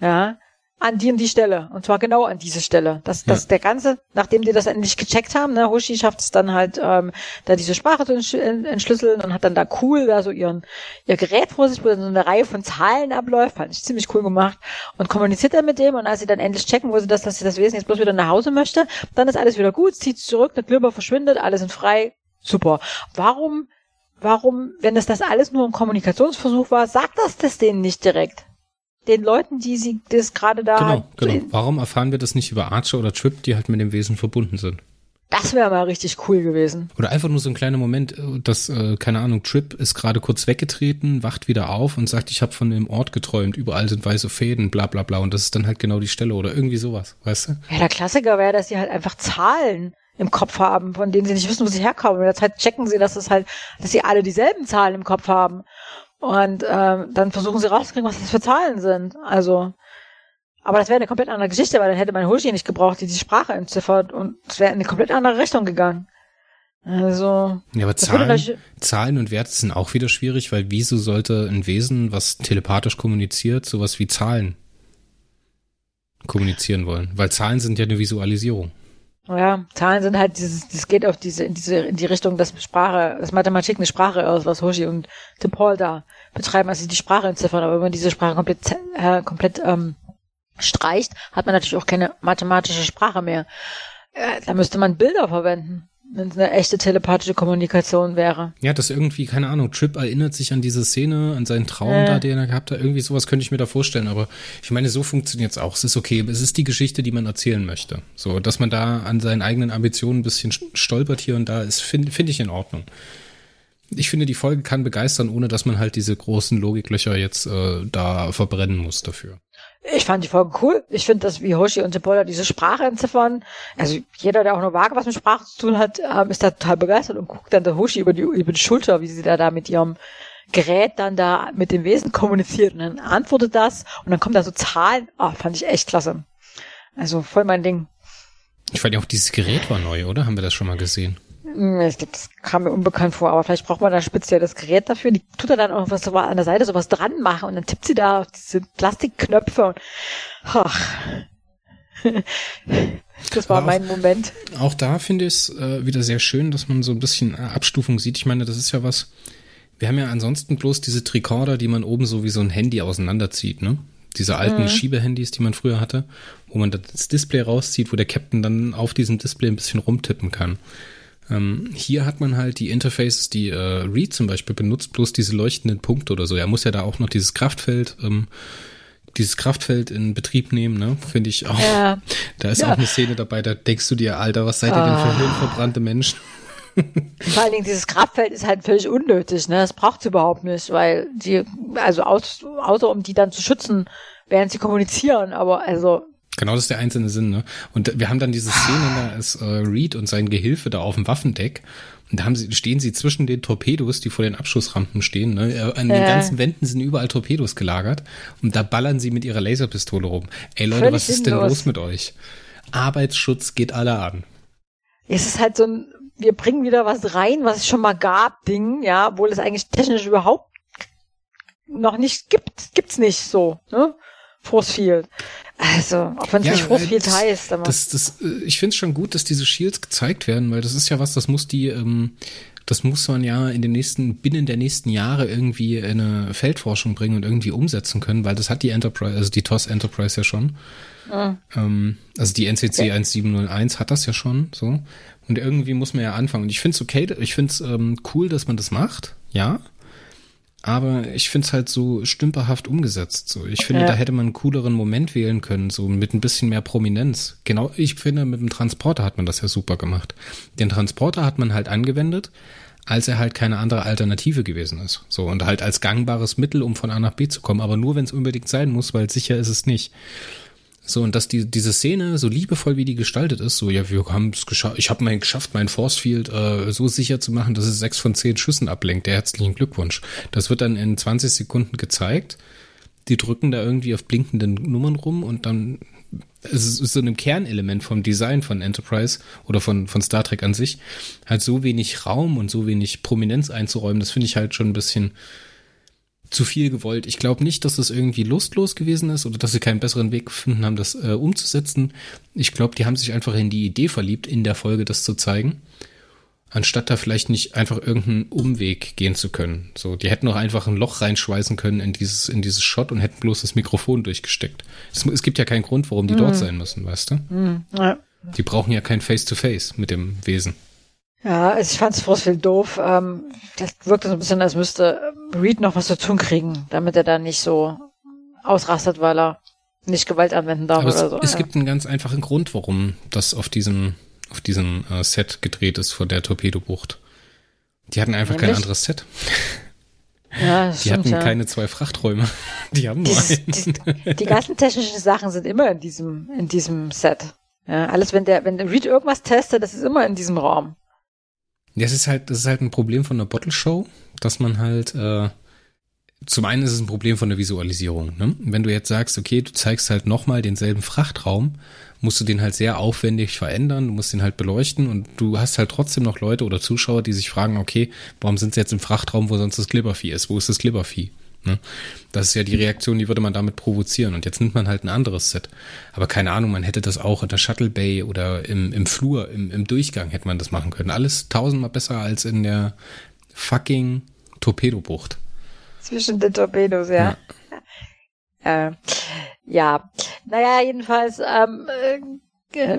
Ja, an die und die Stelle. Und zwar genau an diese Stelle. Das, das ja. der ganze, nachdem die das endlich gecheckt haben, ne, Hoshi schafft es dann halt, ähm, da diese Sprache zu entschlüsseln und hat dann da cool da so ihren, ihr Gerät vor sich, wo dann so eine Reihe von Zahlen abläuft, fand ich ziemlich cool gemacht und kommuniziert dann mit dem und als sie dann endlich checken, wo sie das, dass sie das Wesen jetzt bloß wieder nach Hause möchte, dann ist alles wieder gut, zieht zurück, eine Glibber verschwindet, alle sind frei, super. Warum, warum, wenn das das alles nur ein Kommunikationsversuch war, sagt das das denen nicht direkt? Den Leuten, die sie das gerade da. Genau, genau. Warum erfahren wir das nicht über Archer oder Trip, die halt mit dem Wesen verbunden sind? Das wäre mal richtig cool gewesen. Oder einfach nur so ein kleiner Moment, äh, dass, äh, keine Ahnung, Trip ist gerade kurz weggetreten, wacht wieder auf und sagt, ich habe von dem Ort geträumt, überall sind weiße Fäden, bla bla bla. Und das ist dann halt genau die Stelle oder irgendwie sowas, weißt du? Ja, der Klassiker wäre, dass sie halt einfach Zahlen im Kopf haben, von denen sie nicht wissen, wo sie herkommen. In der Zeit checken sie, dass es halt, dass sie alle dieselben Zahlen im Kopf haben. Und ähm, dann versuchen sie rauszukriegen, was das für Zahlen sind. Also, aber das wäre eine komplett andere Geschichte, weil dann hätte man Hoshi nicht gebraucht, die die Sprache entziffert und es wäre in eine komplett andere Richtung gegangen. Also. Ja, aber Zahlen, Zahlen und Werte sind auch wieder schwierig, weil wieso sollte ein Wesen, was telepathisch kommuniziert, sowas wie Zahlen kommunizieren wollen? Weil Zahlen sind ja eine Visualisierung. Ja, Zahlen sind halt dieses, das geht auf diese, in diese, in die Richtung, dass Sprache, dass Mathematik eine Sprache ist, was Hoshi und Tim Paul da betreiben, also die Sprache entziffern, aber wenn man diese Sprache komplett, äh, komplett, ähm, streicht, hat man natürlich auch keine mathematische Sprache mehr. Äh, da müsste man Bilder verwenden wenn es eine echte telepathische Kommunikation wäre. Ja, das irgendwie, keine Ahnung, Trip erinnert sich an diese Szene, an seinen Traum äh. da, den er gehabt hat. Irgendwie sowas könnte ich mir da vorstellen. Aber ich meine, so funktioniert es auch. Es ist okay. Es ist die Geschichte, die man erzählen möchte. So, dass man da an seinen eigenen Ambitionen ein bisschen stolpert hier und da, ist, finde find ich in Ordnung. Ich finde, die Folge kann begeistern, ohne dass man halt diese großen Logiklöcher jetzt äh, da verbrennen muss dafür. Ich fand die Folge cool. Ich finde, dass wie Hoshi und Sepola diese Sprache entziffern, also jeder, der auch nur vage was mit Sprache zu tun hat, ähm, ist da total begeistert und guckt dann der Hoshi über die, über die Schulter, wie sie da, da mit ihrem Gerät dann da mit dem Wesen kommuniziert und dann antwortet das und dann kommen da so Zahlen. Ah, oh, fand ich echt klasse. Also voll mein Ding. Ich fand ja auch dieses Gerät war neu, oder? Haben wir das schon mal gesehen? Hm, ich glaube, das kam mir unbekannt vor, aber vielleicht braucht man da speziell das Gerät dafür. Die tut er dann auch was an der Seite sowas dran machen und dann tippt sie da auf diese Plastikknöpfe und ach. (laughs) Das war mein Moment. Auch da finde ich es äh, wieder sehr schön, dass man so ein bisschen äh, Abstufung sieht. Ich meine, das ist ja was. Wir haben ja ansonsten bloß diese Tricorder, die man oben so wie so ein Handy auseinanderzieht, ne? Diese alten mhm. Schiebehandys, die man früher hatte, wo man das Display rauszieht, wo der Captain dann auf diesem Display ein bisschen rumtippen kann. Ähm, hier hat man halt die Interfaces, die äh, Reed zum Beispiel benutzt, bloß diese leuchtenden Punkte oder so. Er muss ja da auch noch dieses Kraftfeld, ähm, dieses Kraftfeld in Betrieb nehmen, ne? Finde ich auch. Ja. Da ist ja. auch eine Szene dabei, da denkst du dir, Alter, was seid ihr denn für hirnverbrannte ah. Menschen? Vor allen Dingen dieses Kraftfeld ist halt völlig unnötig, ne? Das braucht's überhaupt nicht, weil die, also aus, außer um die dann zu schützen, während sie kommunizieren, aber also Genau, das ist der einzelne Sinn, ne? Und wir haben dann diese Szene, da ist äh, Reed und sein Gehilfe da auf dem Waffendeck. Und da haben sie, stehen sie zwischen den Torpedos, die vor den Abschussrampen stehen. Ne? Äh, an den ganzen Wänden sind überall Torpedos gelagert. Und da ballern sie mit ihrer Laserpistole rum. Ey Leute, Völlig was ist denn los mit euch? Arbeitsschutz geht alle an. Es ist halt so ein, wir bringen wieder was rein, was es schon mal gab, Ding, ja, obwohl es eigentlich technisch überhaupt noch nicht gibt. Gibt's nicht so, ne? Force Field. Also, auch wenn es ja, nicht Force Field heißt. Aber. Das, das, äh, ich finde es schon gut, dass diese Shields gezeigt werden, weil das ist ja was, das muss die, ähm, das muss man ja in den nächsten, binnen der nächsten Jahre irgendwie in eine Feldforschung bringen und irgendwie umsetzen können, weil das hat die Enterprise, also die TOS Enterprise ja schon. Mhm. Ähm, also die NCC ja. 1701 hat das ja schon so. Und irgendwie muss man ja anfangen. Und ich finde es okay, ich finde es ähm, cool, dass man das macht, ja. Aber ich finde es halt so stümperhaft umgesetzt. So, ich finde, ja. da hätte man einen cooleren Moment wählen können, so mit ein bisschen mehr Prominenz. Genau, ich finde, mit dem Transporter hat man das ja super gemacht. Den Transporter hat man halt angewendet, als er halt keine andere Alternative gewesen ist. So, und halt als gangbares Mittel, um von A nach B zu kommen, aber nur wenn es unbedingt sein muss, weil sicher ist es nicht. So, und dass die, diese Szene, so liebevoll wie die gestaltet ist, so, ja, wir haben es geschafft, ich habe mein geschafft, mein Force Field äh, so sicher zu machen, dass es sechs von zehn Schüssen ablenkt. Der herzlichen Glückwunsch. Das wird dann in 20 Sekunden gezeigt. Die drücken da irgendwie auf blinkenden Nummern rum und dann es ist so ein Kernelement vom Design von Enterprise oder von, von Star Trek an sich, halt so wenig Raum und so wenig Prominenz einzuräumen, das finde ich halt schon ein bisschen, zu viel gewollt. Ich glaube nicht, dass das irgendwie lustlos gewesen ist oder dass sie keinen besseren Weg gefunden haben, das äh, umzusetzen. Ich glaube, die haben sich einfach in die Idee verliebt, in der Folge das zu zeigen. Anstatt da vielleicht nicht einfach irgendeinen Umweg gehen zu können. So, die hätten auch einfach ein Loch reinschweißen können in dieses, in dieses Shot und hätten bloß das Mikrofon durchgesteckt. Es, es gibt ja keinen Grund, warum die mhm. dort sein müssen, weißt du? Mhm. Ja. Die brauchen ja kein Face-to-Face -face mit dem Wesen. Ja, also ich fand es viel doof. Ähm, das wirkte so ein bisschen, als müsste Reed noch was zu tun kriegen, damit er da nicht so ausrastet, weil er nicht Gewalt anwenden darf Aber oder es, so. Es ja. gibt einen ganz einfachen Grund, warum das auf diesem, auf diesem äh, Set gedreht ist vor der Torpedobucht. Die hatten einfach Nämlich? kein anderes Set. Ja, (laughs) die stimmt, hatten ja. keine zwei Frachträume. (laughs) Die haben nur Dies, einen. Die, die ganzen technischen Sachen sind immer in diesem, in diesem Set. Ja, alles, wenn der, wenn der Reed irgendwas testet, das ist immer in diesem Raum. Das ist halt, das ist halt ein Problem von der Bottle Show, dass man halt, äh, zum einen ist es ein Problem von der Visualisierung. Ne? Wenn du jetzt sagst, okay, du zeigst halt nochmal denselben Frachtraum, musst du den halt sehr aufwendig verändern, du musst den halt beleuchten und du hast halt trotzdem noch Leute oder Zuschauer, die sich fragen, okay, warum sind sie jetzt im Frachtraum, wo sonst das Glibbervieh ist? Wo ist das Glibbervieh? Ne? Das ist ja die Reaktion, die würde man damit provozieren. Und jetzt nimmt man halt ein anderes Set. Aber keine Ahnung, man hätte das auch in der Shuttle Bay oder im, im Flur, im, im Durchgang hätte man das machen können. Alles tausendmal besser als in der fucking Torpedobucht. Zwischen den Torpedos, ja. Ja, äh, ja. naja, jedenfalls ähm, äh,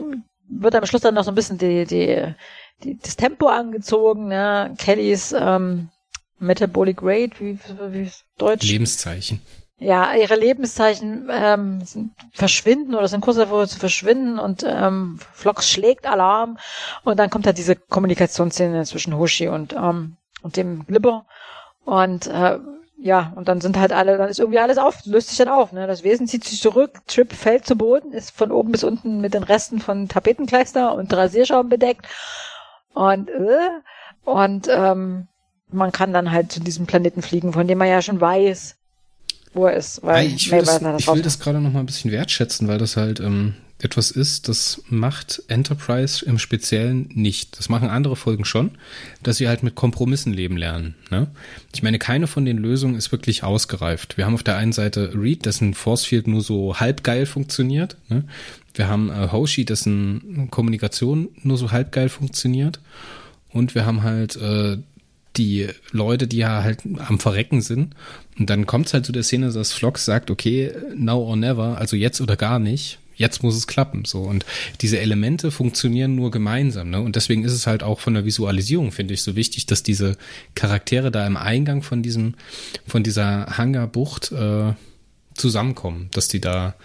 wird am Schluss dann noch so ein bisschen die, die, die, das Tempo angezogen. Ne? Kellys ähm, Metabolic Rate, wie, wie Deutsch? Lebenszeichen. Ja, ihre Lebenszeichen ähm, verschwinden oder sind kurz davor zu verschwinden und ähm, Flox schlägt Alarm und dann kommt halt diese Kommunikationsszene zwischen Hoshi und ähm, und dem Glibber und äh, ja, und dann sind halt alle, dann ist irgendwie alles auf, löst sich dann auf, ne? Das Wesen zieht sich zurück, Trip fällt zu Boden, ist von oben bis unten mit den Resten von Tapetenkleister und Rasierschaum bedeckt und äh, und ähm, man kann dann halt zu diesem Planeten fliegen, von dem man ja schon weiß, wo er ist. Weil ich will das, das, ich will das gerade noch mal ein bisschen wertschätzen, weil das halt ähm, etwas ist, das macht Enterprise im Speziellen nicht. Das machen andere Folgen schon, dass sie halt mit Kompromissen leben lernen. Ne? Ich meine, keine von den Lösungen ist wirklich ausgereift. Wir haben auf der einen Seite Reed, dessen Force Field nur so halb geil funktioniert. Ne? Wir haben äh, Hoshi, dessen Kommunikation nur so halb geil funktioniert. Und wir haben halt äh, die Leute, die ja halt am Verrecken sind. Und dann kommt es halt zu der Szene, dass Flox sagt, okay, now or never, also jetzt oder gar nicht. Jetzt muss es klappen, so. Und diese Elemente funktionieren nur gemeinsam, ne? Und deswegen ist es halt auch von der Visualisierung, finde ich, so wichtig, dass diese Charaktere da im Eingang von diesem, von dieser Hangarbucht, äh, zusammenkommen, dass die da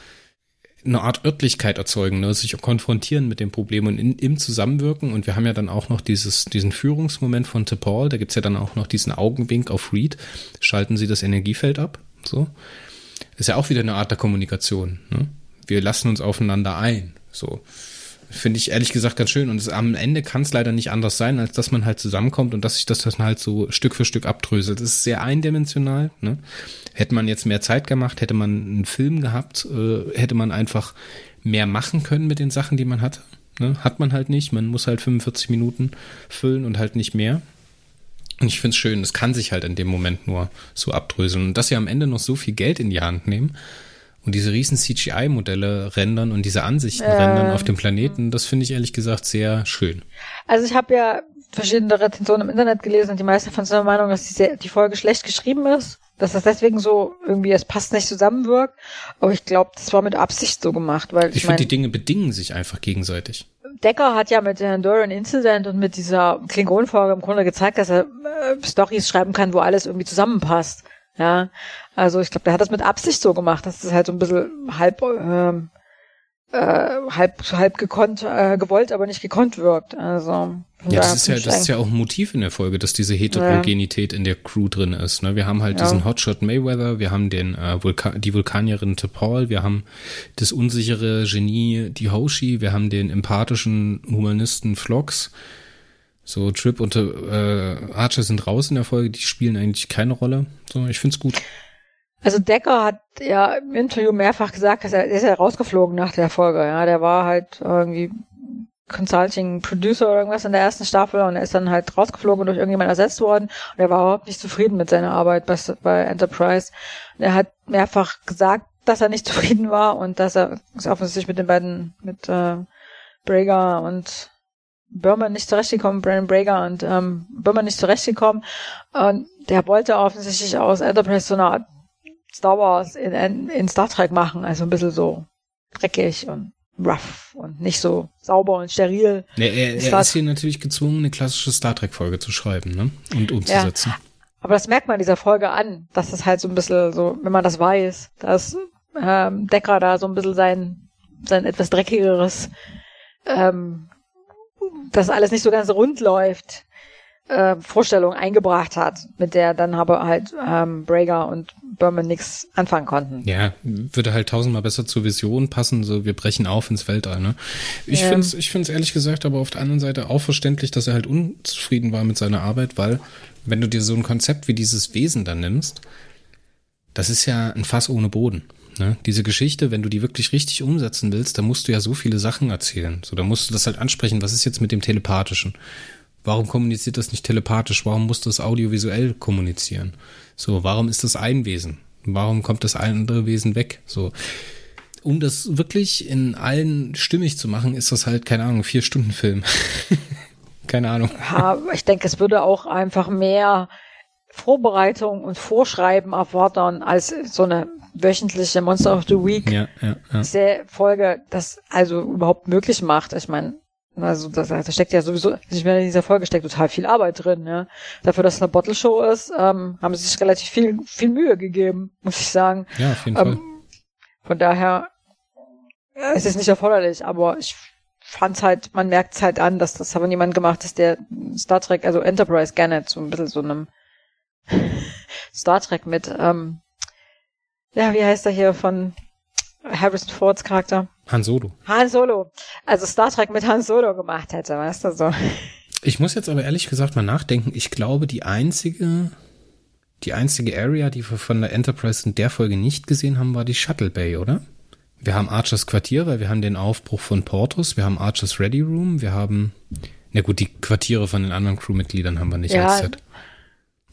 eine Art Örtlichkeit erzeugen, ne? sich konfrontieren mit dem Problem und in, im Zusammenwirken. Und wir haben ja dann auch noch dieses, diesen Führungsmoment von T'Pol, da gibt's ja dann auch noch diesen Augenwink auf Reed, schalten sie das Energiefeld ab. So. Ist ja auch wieder eine Art der Kommunikation. Ne? Wir lassen uns aufeinander ein. So. Finde ich ehrlich gesagt ganz schön. Und es, am Ende kann es leider nicht anders sein, als dass man halt zusammenkommt und dass sich das dann halt so Stück für Stück abdröselt. Das ist sehr eindimensional. Ne? Hätte man jetzt mehr Zeit gemacht, hätte man einen Film gehabt, äh, hätte man einfach mehr machen können mit den Sachen, die man hatte. Ne? Hat man halt nicht. Man muss halt 45 Minuten füllen und halt nicht mehr. Und ich finde es schön, es kann sich halt in dem Moment nur so abdröseln. Und dass sie am Ende noch so viel Geld in die Hand nehmen, und diese riesen CGI-Modelle rendern und diese Ansichten äh, rendern auf dem Planeten, das finde ich ehrlich gesagt sehr schön. Also ich habe ja verschiedene Rezensionen im Internet gelesen und die meisten von der Meinung, dass die, sehr, die Folge schlecht geschrieben ist, dass das deswegen so irgendwie, es passt nicht zusammenwirkt. Aber ich glaube, das war mit Absicht so gemacht, weil ich, ich finde, die Dinge bedingen sich einfach gegenseitig. Decker hat ja mit der Enduring Incident und mit dieser Klingonenfolge im Grunde gezeigt, dass er äh, Stories schreiben kann, wo alles irgendwie zusammenpasst. Ja, also ich glaube, der hat das mit Absicht so gemacht, dass es halt so ein bisschen halb, ähm, äh, halb, halb gekonnt, äh, gewollt, aber nicht gekonnt wirkt. Also ja, das ist ja, das ist ja auch ein Motiv in der Folge, dass diese Heterogenität ja. in der Crew drin ist. Ne? Wir haben halt ja. diesen Hotshot Mayweather, wir haben den äh, Vulka die Vulkanierin T'Pol, wir haben das unsichere Genie die Hoshi, wir haben den empathischen Humanisten Flox. So, Trip und äh, Archer sind raus in der Folge, die spielen eigentlich keine Rolle. So, ich find's gut. Also Decker hat ja im Interview mehrfach gesagt, dass er, er ist ja rausgeflogen nach der Folge, ja. Der war halt irgendwie Consulting Producer oder irgendwas in der ersten Staffel und er ist dann halt rausgeflogen und durch irgendjemand ersetzt worden und er war überhaupt nicht zufrieden mit seiner Arbeit bei, bei Enterprise. Er hat mehrfach gesagt, dass er nicht (laughs) zufrieden war und dass er offensichtlich mit den beiden, mit äh, Brager und Burman nicht zurechtgekommen, Brandon Brager und ähm, Burman nicht zurechtgekommen. Und der wollte offensichtlich aus Enterprise so eine Art Star Wars in, in, in Star Trek machen, also ein bisschen so dreckig und rough und nicht so sauber und steril. Ja, er, er ist hier natürlich gezwungen, eine klassische Star Trek-Folge zu schreiben ne? und umzusetzen. Ja, aber das merkt man dieser Folge an, dass es halt so ein bisschen so, wenn man das weiß, dass ähm, Decker da so ein bisschen sein, sein etwas dreckigeres, ähm, dass alles nicht so ganz rund läuft, äh, Vorstellung eingebracht hat, mit der dann aber halt ähm, Brager und Berman nichts anfangen konnten. Ja, würde halt tausendmal besser zur Vision passen, so wir brechen auf ins Weltall, ne? Ich ähm. finde es ich find's ehrlich gesagt aber auf der anderen Seite auch verständlich, dass er halt unzufrieden war mit seiner Arbeit, weil wenn du dir so ein Konzept wie dieses Wesen dann nimmst, das ist ja ein Fass ohne Boden. Ne? Diese Geschichte, wenn du die wirklich richtig umsetzen willst, dann musst du ja so viele Sachen erzählen. So, da musst du das halt ansprechen. Was ist jetzt mit dem Telepathischen? Warum kommuniziert das nicht telepathisch? Warum muss das audiovisuell kommunizieren? So, warum ist das ein Wesen? Warum kommt das andere Wesen weg? So, um das wirklich in allen stimmig zu machen, ist das halt, keine Ahnung, vier Stunden Film. (laughs) keine Ahnung. Ja, ich denke, es würde auch einfach mehr Vorbereitung und Vorschreiben erfordern als so eine wöchentliche Monster of the Week ja, ja, ja. Folge das also überhaupt möglich macht. Ich meine, also da, da steckt ja sowieso, ich meine, in dieser Folge steckt total viel Arbeit drin, ja. Dafür, dass es eine Bottle Show ist, ähm, haben sie sich relativ viel, viel Mühe gegeben, muss ich sagen. Ja, auf jeden ähm, Fall. Von daher es ist nicht erforderlich, aber ich fand's halt, man merkt's halt an, dass das aber jemand gemacht ist, der Star Trek, also Enterprise gerne so ein bisschen so einem (laughs) Star Trek mit, ähm, ja, wie heißt er hier von Harrison Fords Charakter? Han Solo. Han Solo. Also Star Trek mit Han Solo gemacht hätte, weißt du so. Ich muss jetzt aber ehrlich gesagt mal nachdenken. Ich glaube, die einzige, die einzige Area, die wir von der Enterprise in der Folge nicht gesehen haben, war die Shuttle Bay, oder? Wir haben Archers Quartier, weil wir haben den Aufbruch von Portus, wir haben Archers Ready Room, wir haben, na gut, die Quartiere von den anderen Crewmitgliedern haben wir nicht ja. als Set.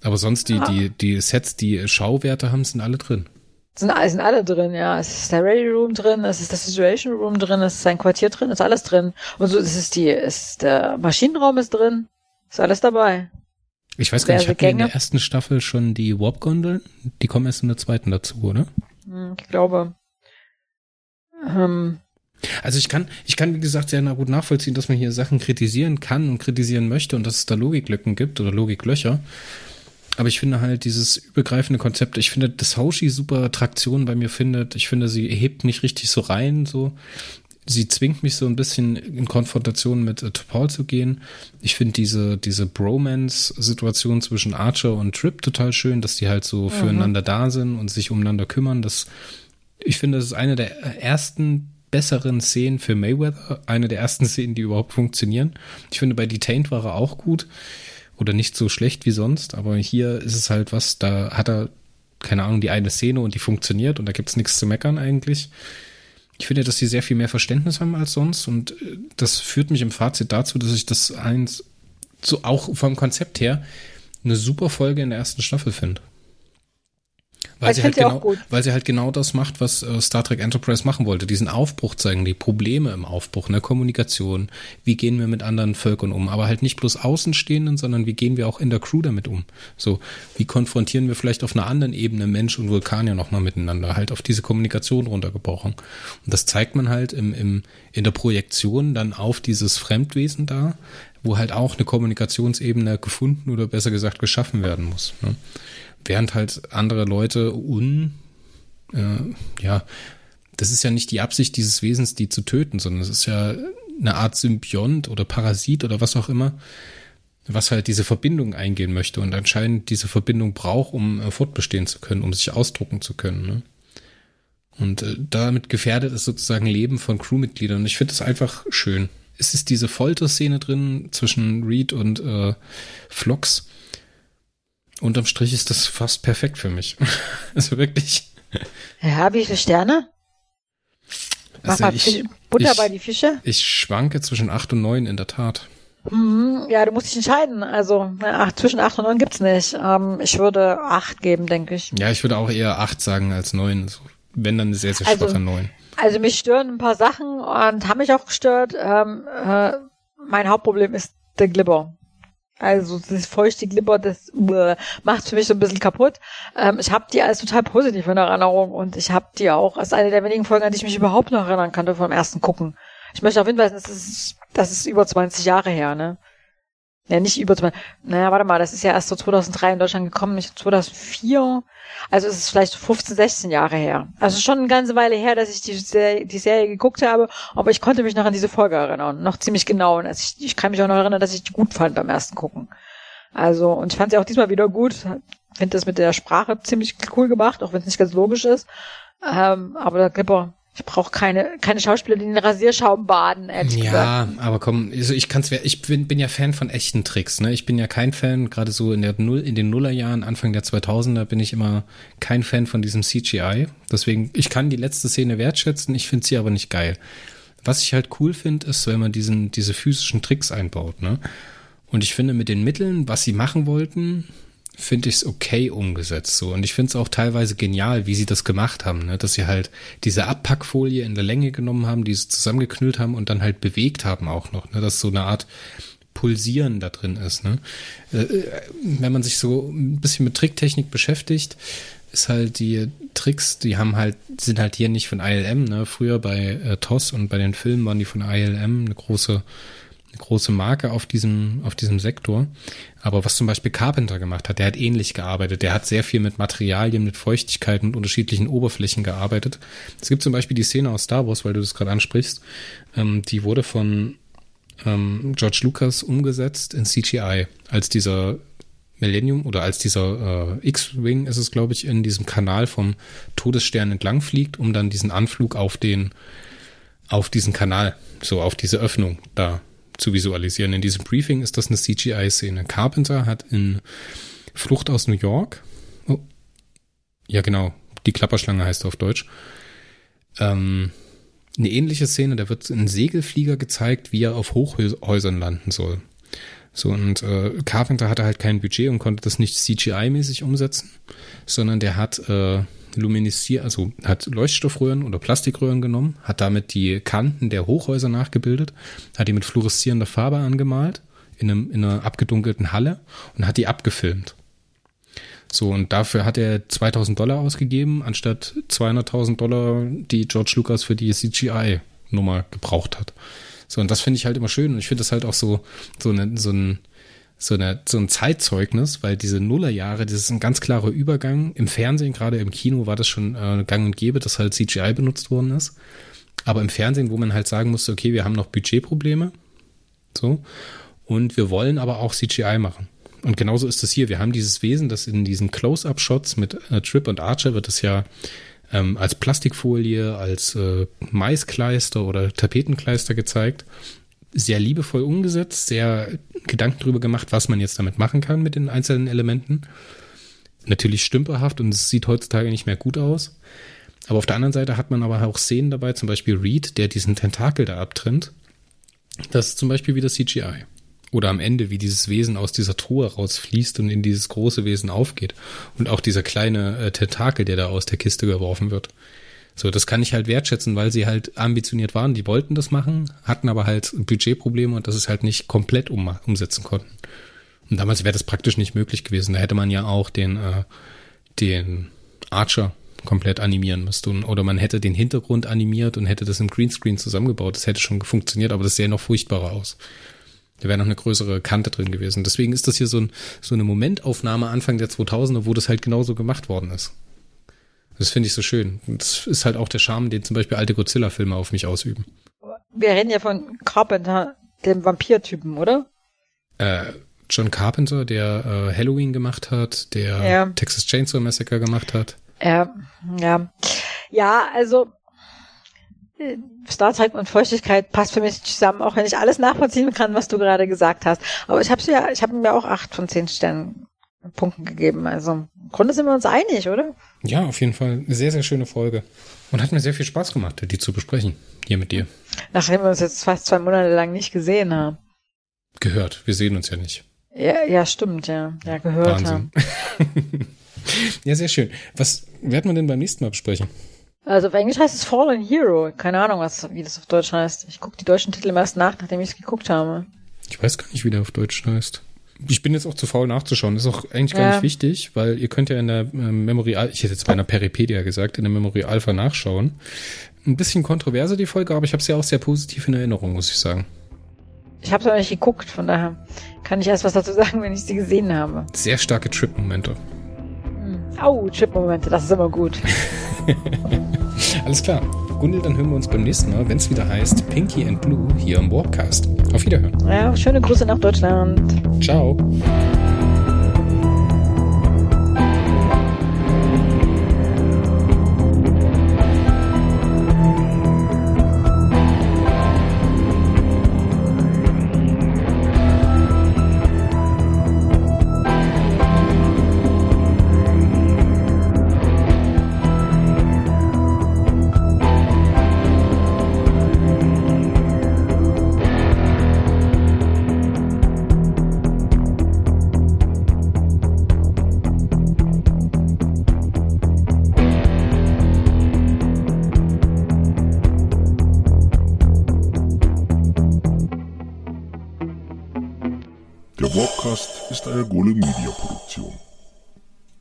Aber sonst die, die, die Sets, die Schauwerte haben, sind alle drin. Sind, sind alle drin, ja. Es ist der Ready Room drin, es ist der Situation Room drin, es ist sein Quartier drin, es ist alles drin. Und so es ist die, es ist der Maschinenraum ist drin, ist alles dabei. Ich weiß gar nicht, hatten wir in der ersten Staffel schon die Warp-Gondeln? Die kommen erst in der zweiten dazu, oder? Hm, ich glaube. Ähm, also ich kann, ich kann wie gesagt sehr gut nachvollziehen, dass man hier Sachen kritisieren kann und kritisieren möchte und dass es da Logiklücken gibt oder Logiklöcher. Aber ich finde halt dieses übergreifende Konzept, ich finde, dass Hoshi super Traktion bei mir findet. Ich finde, sie hebt mich richtig so rein, so. Sie zwingt mich so ein bisschen in Konfrontation mit äh, Topal zu gehen. Ich finde diese, diese Bromance-Situation zwischen Archer und Trip total schön, dass die halt so mhm. füreinander da sind und sich umeinander kümmern. Das, ich finde, das ist eine der ersten besseren Szenen für Mayweather, eine der ersten Szenen, die überhaupt funktionieren. Ich finde, bei Detained war er auch gut oder nicht so schlecht wie sonst, aber hier ist es halt was, da hat er, keine Ahnung, die eine Szene und die funktioniert und da gibt's nichts zu meckern eigentlich. Ich finde, dass sie sehr viel mehr Verständnis haben als sonst und äh, das führt mich im Fazit dazu, dass ich das eins, so auch vom Konzept her, eine super Folge in der ersten Staffel finde. Weil sie, halt genau, weil sie halt genau das macht, was äh, Star Trek Enterprise machen wollte. Diesen Aufbruch zeigen, die Probleme im Aufbruch, in der Kommunikation. Wie gehen wir mit anderen Völkern um? Aber halt nicht bloß Außenstehenden, sondern wie gehen wir auch in der Crew damit um? So, wie konfrontieren wir vielleicht auf einer anderen Ebene Mensch und Vulkanier nochmal miteinander? Halt auf diese Kommunikation runtergebrochen. Und das zeigt man halt im, im, in der Projektion dann auf dieses Fremdwesen da, wo halt auch eine Kommunikationsebene gefunden oder besser gesagt geschaffen werden muss. Ne? Während halt andere Leute un, äh, ja, das ist ja nicht die Absicht dieses Wesens, die zu töten, sondern es ist ja eine Art Symbiont oder Parasit oder was auch immer, was halt diese Verbindung eingehen möchte und anscheinend diese Verbindung braucht, um äh, fortbestehen zu können, um sich ausdrucken zu können. Ne? Und äh, damit gefährdet es sozusagen Leben von Crewmitgliedern. Und ich finde das einfach schön. Es ist diese Folterszene drin zwischen Reed und äh, Flox, unterm Strich ist das fast perfekt für mich. (laughs) also wirklich. Ja, wie viele Sterne? Also ich, Butter Ich- bei die Fische? Ich schwanke zwischen acht und neun in der Tat. Mhm, ja, du musst dich entscheiden. Also ach, zwischen acht und neun gibt's nicht. Ähm, ich würde acht geben, denke ich. Ja, ich würde auch eher acht sagen als neun. So, wenn dann sehr, sehr Also- schwache neun. Also mich stören ein paar Sachen und haben mich auch gestört. Ähm, äh, mein Hauptproblem ist der Glibber. Also das feuchte Glibber, das macht für mich so ein bisschen kaputt. Ähm, ich habe die als total positiv in Erinnerung und ich habe die auch als eine der wenigen Folgen, an die ich mich überhaupt noch erinnern kannte vom ersten Gucken. Ich möchte auch hinweisen, das ist, das ist über 20 Jahre her, ne? Ja, nicht über 20. Naja, warte mal, das ist ja erst so 2003 in Deutschland gekommen, nicht 2004. Also es ist vielleicht so 15, 16 Jahre her. Also schon eine ganze Weile her, dass ich die Serie, die Serie geguckt habe, aber ich konnte mich noch an diese Folge erinnern. Noch ziemlich genau. Und also ich, ich kann mich auch noch erinnern, dass ich die gut fand beim ersten Gucken. Also, und ich fand sie auch diesmal wieder gut. Finde das mit der Sprache ziemlich cool gemacht, auch wenn es nicht ganz logisch ist. Ähm, aber der Clipper, ich brauche keine, keine Schauspieler, die in den Rasierschaum baden, ehrlich gesagt. Ja, aber komm, also ich kann's, ich bin, bin ja Fan von echten Tricks, ne? Ich bin ja kein Fan, gerade so in der Null, in den Nullerjahren, Anfang der 2000er bin ich immer kein Fan von diesem CGI. Deswegen, ich kann die letzte Szene wertschätzen, ich finde sie aber nicht geil. Was ich halt cool finde, ist, wenn man diesen, diese physischen Tricks einbaut, ne? Und ich finde, mit den Mitteln, was sie machen wollten, finde ich es okay umgesetzt so. Und ich finde es auch teilweise genial, wie sie das gemacht haben, ne? dass sie halt diese Abpackfolie in der Länge genommen haben, die sie zusammengeknüllt haben und dann halt bewegt haben auch noch, ne? dass so eine Art Pulsieren da drin ist. Ne? Äh, wenn man sich so ein bisschen mit Tricktechnik beschäftigt, ist halt die Tricks, die haben halt, sind halt hier nicht von ILM, ne? Früher bei äh, TOS und bei den Filmen waren die von ILM eine große eine große Marke auf diesem, auf diesem Sektor. Aber was zum Beispiel Carpenter gemacht hat, der hat ähnlich gearbeitet. Der hat sehr viel mit Materialien, mit Feuchtigkeit und unterschiedlichen Oberflächen gearbeitet. Es gibt zum Beispiel die Szene aus Star Wars, weil du das gerade ansprichst. Ähm, die wurde von ähm, George Lucas umgesetzt in CGI, als dieser Millennium oder als dieser äh, X-Wing ist es, glaube ich, in diesem Kanal vom Todesstern entlang fliegt, um dann diesen Anflug auf den, auf diesen Kanal, so auf diese Öffnung da zu visualisieren. In diesem Briefing ist das eine CGI-Szene. Carpenter hat in Flucht aus New York, oh, ja genau, die Klapperschlange heißt auf Deutsch, ähm, eine ähnliche Szene, da wird ein Segelflieger gezeigt, wie er auf Hochhäusern landen soll. So, und äh, Carpenter hatte halt kein Budget und konnte das nicht CGI-mäßig umsetzen, sondern der hat äh, luminisiert, also hat Leuchtstoffröhren oder Plastikröhren genommen, hat damit die Kanten der Hochhäuser nachgebildet, hat die mit fluoreszierender Farbe angemalt in, einem, in einer abgedunkelten Halle und hat die abgefilmt. So, und dafür hat er 2000 Dollar ausgegeben, anstatt 200.000 Dollar, die George Lucas für die CGI-Nummer gebraucht hat. So, und das finde ich halt immer schön. Und ich finde das halt auch so, so, eine, so, ein, so, eine, so ein Zeitzeugnis, weil diese Nullerjahre, das ist ein ganz klarer Übergang. Im Fernsehen, gerade im Kino, war das schon äh, gang und gäbe, dass halt CGI benutzt worden ist. Aber im Fernsehen, wo man halt sagen musste, okay, wir haben noch Budgetprobleme. So. Und wir wollen aber auch CGI machen. Und genauso ist es hier. Wir haben dieses Wesen, das in diesen Close-Up-Shots mit äh, Trip und Archer wird es ja ähm, als Plastikfolie, als äh, Maiskleister oder Tapetenkleister gezeigt. Sehr liebevoll umgesetzt, sehr Gedanken darüber gemacht, was man jetzt damit machen kann mit den einzelnen Elementen. Natürlich stümperhaft und es sieht heutzutage nicht mehr gut aus. Aber auf der anderen Seite hat man aber auch Szenen dabei, zum Beispiel Reed, der diesen Tentakel da abtrennt. Das ist zum Beispiel wieder CGI. Oder am Ende, wie dieses Wesen aus dieser Truhe rausfließt und in dieses große Wesen aufgeht. Und auch dieser kleine äh, Tentakel, der da aus der Kiste geworfen wird. So, das kann ich halt wertschätzen, weil sie halt ambitioniert waren. Die wollten das machen, hatten aber halt Budgetprobleme und das ist halt nicht komplett um, umsetzen konnten. Und damals wäre das praktisch nicht möglich gewesen. Da hätte man ja auch den, äh, den Archer komplett animieren müssen. Oder man hätte den Hintergrund animiert und hätte das im Greenscreen zusammengebaut. Das hätte schon funktioniert, aber das sähe noch furchtbarer aus. Da wäre noch eine größere Kante drin gewesen. Deswegen ist das hier so, ein, so eine Momentaufnahme Anfang der 2000er, wo das halt genauso gemacht worden ist. Das finde ich so schön. Und das ist halt auch der Charme, den zum Beispiel alte Godzilla-Filme auf mich ausüben. Wir reden ja von Carpenter, dem Vampir-Typen, oder? Äh, John Carpenter, der äh, Halloween gemacht hat, der Ja. Texas Chainsaw Massacre gemacht hat. Ja, ja. Ja, also äh, Star Trek und Feuchtigkeit passt für mich zusammen, auch wenn ich alles nachvollziehen kann, was du gerade gesagt hast. Aber ich habe ja, ich habe mir auch acht von zehn Sternen Punkten gegeben. Also Grunde sind wir uns einig, oder? Ja, auf jeden Fall. Eine sehr, sehr schöne Folge. Und hat mir sehr viel Spaß gemacht, die zu besprechen. Hier mit dir. Nachdem wir uns jetzt fast zwei Monate lang nicht gesehen haben. Gehört. Wir sehen uns ja nicht. Ja, ja stimmt, ja. Ja, gehört Wahnsinn. haben. (laughs) ja, sehr schön. Was werden wir denn beim nächsten Mal besprechen? Also auf Englisch heißt es Fallen Hero. Keine Ahnung, was, wie das auf Deutsch heißt. Ich gucke die deutschen Titel erst nach, nachdem ich es geguckt habe. Ich weiß gar nicht, wie der auf Deutsch heißt. Ich bin jetzt auch zu faul nachzuschauen. Das ist auch eigentlich gar ja. nicht wichtig, weil ihr könnt ja in der äh, Memory, ich hätte jetzt bei einer Peripedia gesagt, in der Memory Alpha nachschauen. Ein bisschen kontroverse die Folge, aber ich habe sie ja auch sehr positiv in Erinnerung, muss ich sagen. Ich habe es noch nicht geguckt, von daher kann ich erst was dazu sagen, wenn ich sie gesehen habe. Sehr starke Trip-Momente. Au, Trip-Momente, das ist immer gut. (laughs) Alles klar. Gundel, dann hören wir uns beim nächsten Mal, wenn es wieder heißt Pinky and Blue hier im Warpcast. Auf Wiederhören. Ja, schöne Grüße nach Deutschland. Ciao.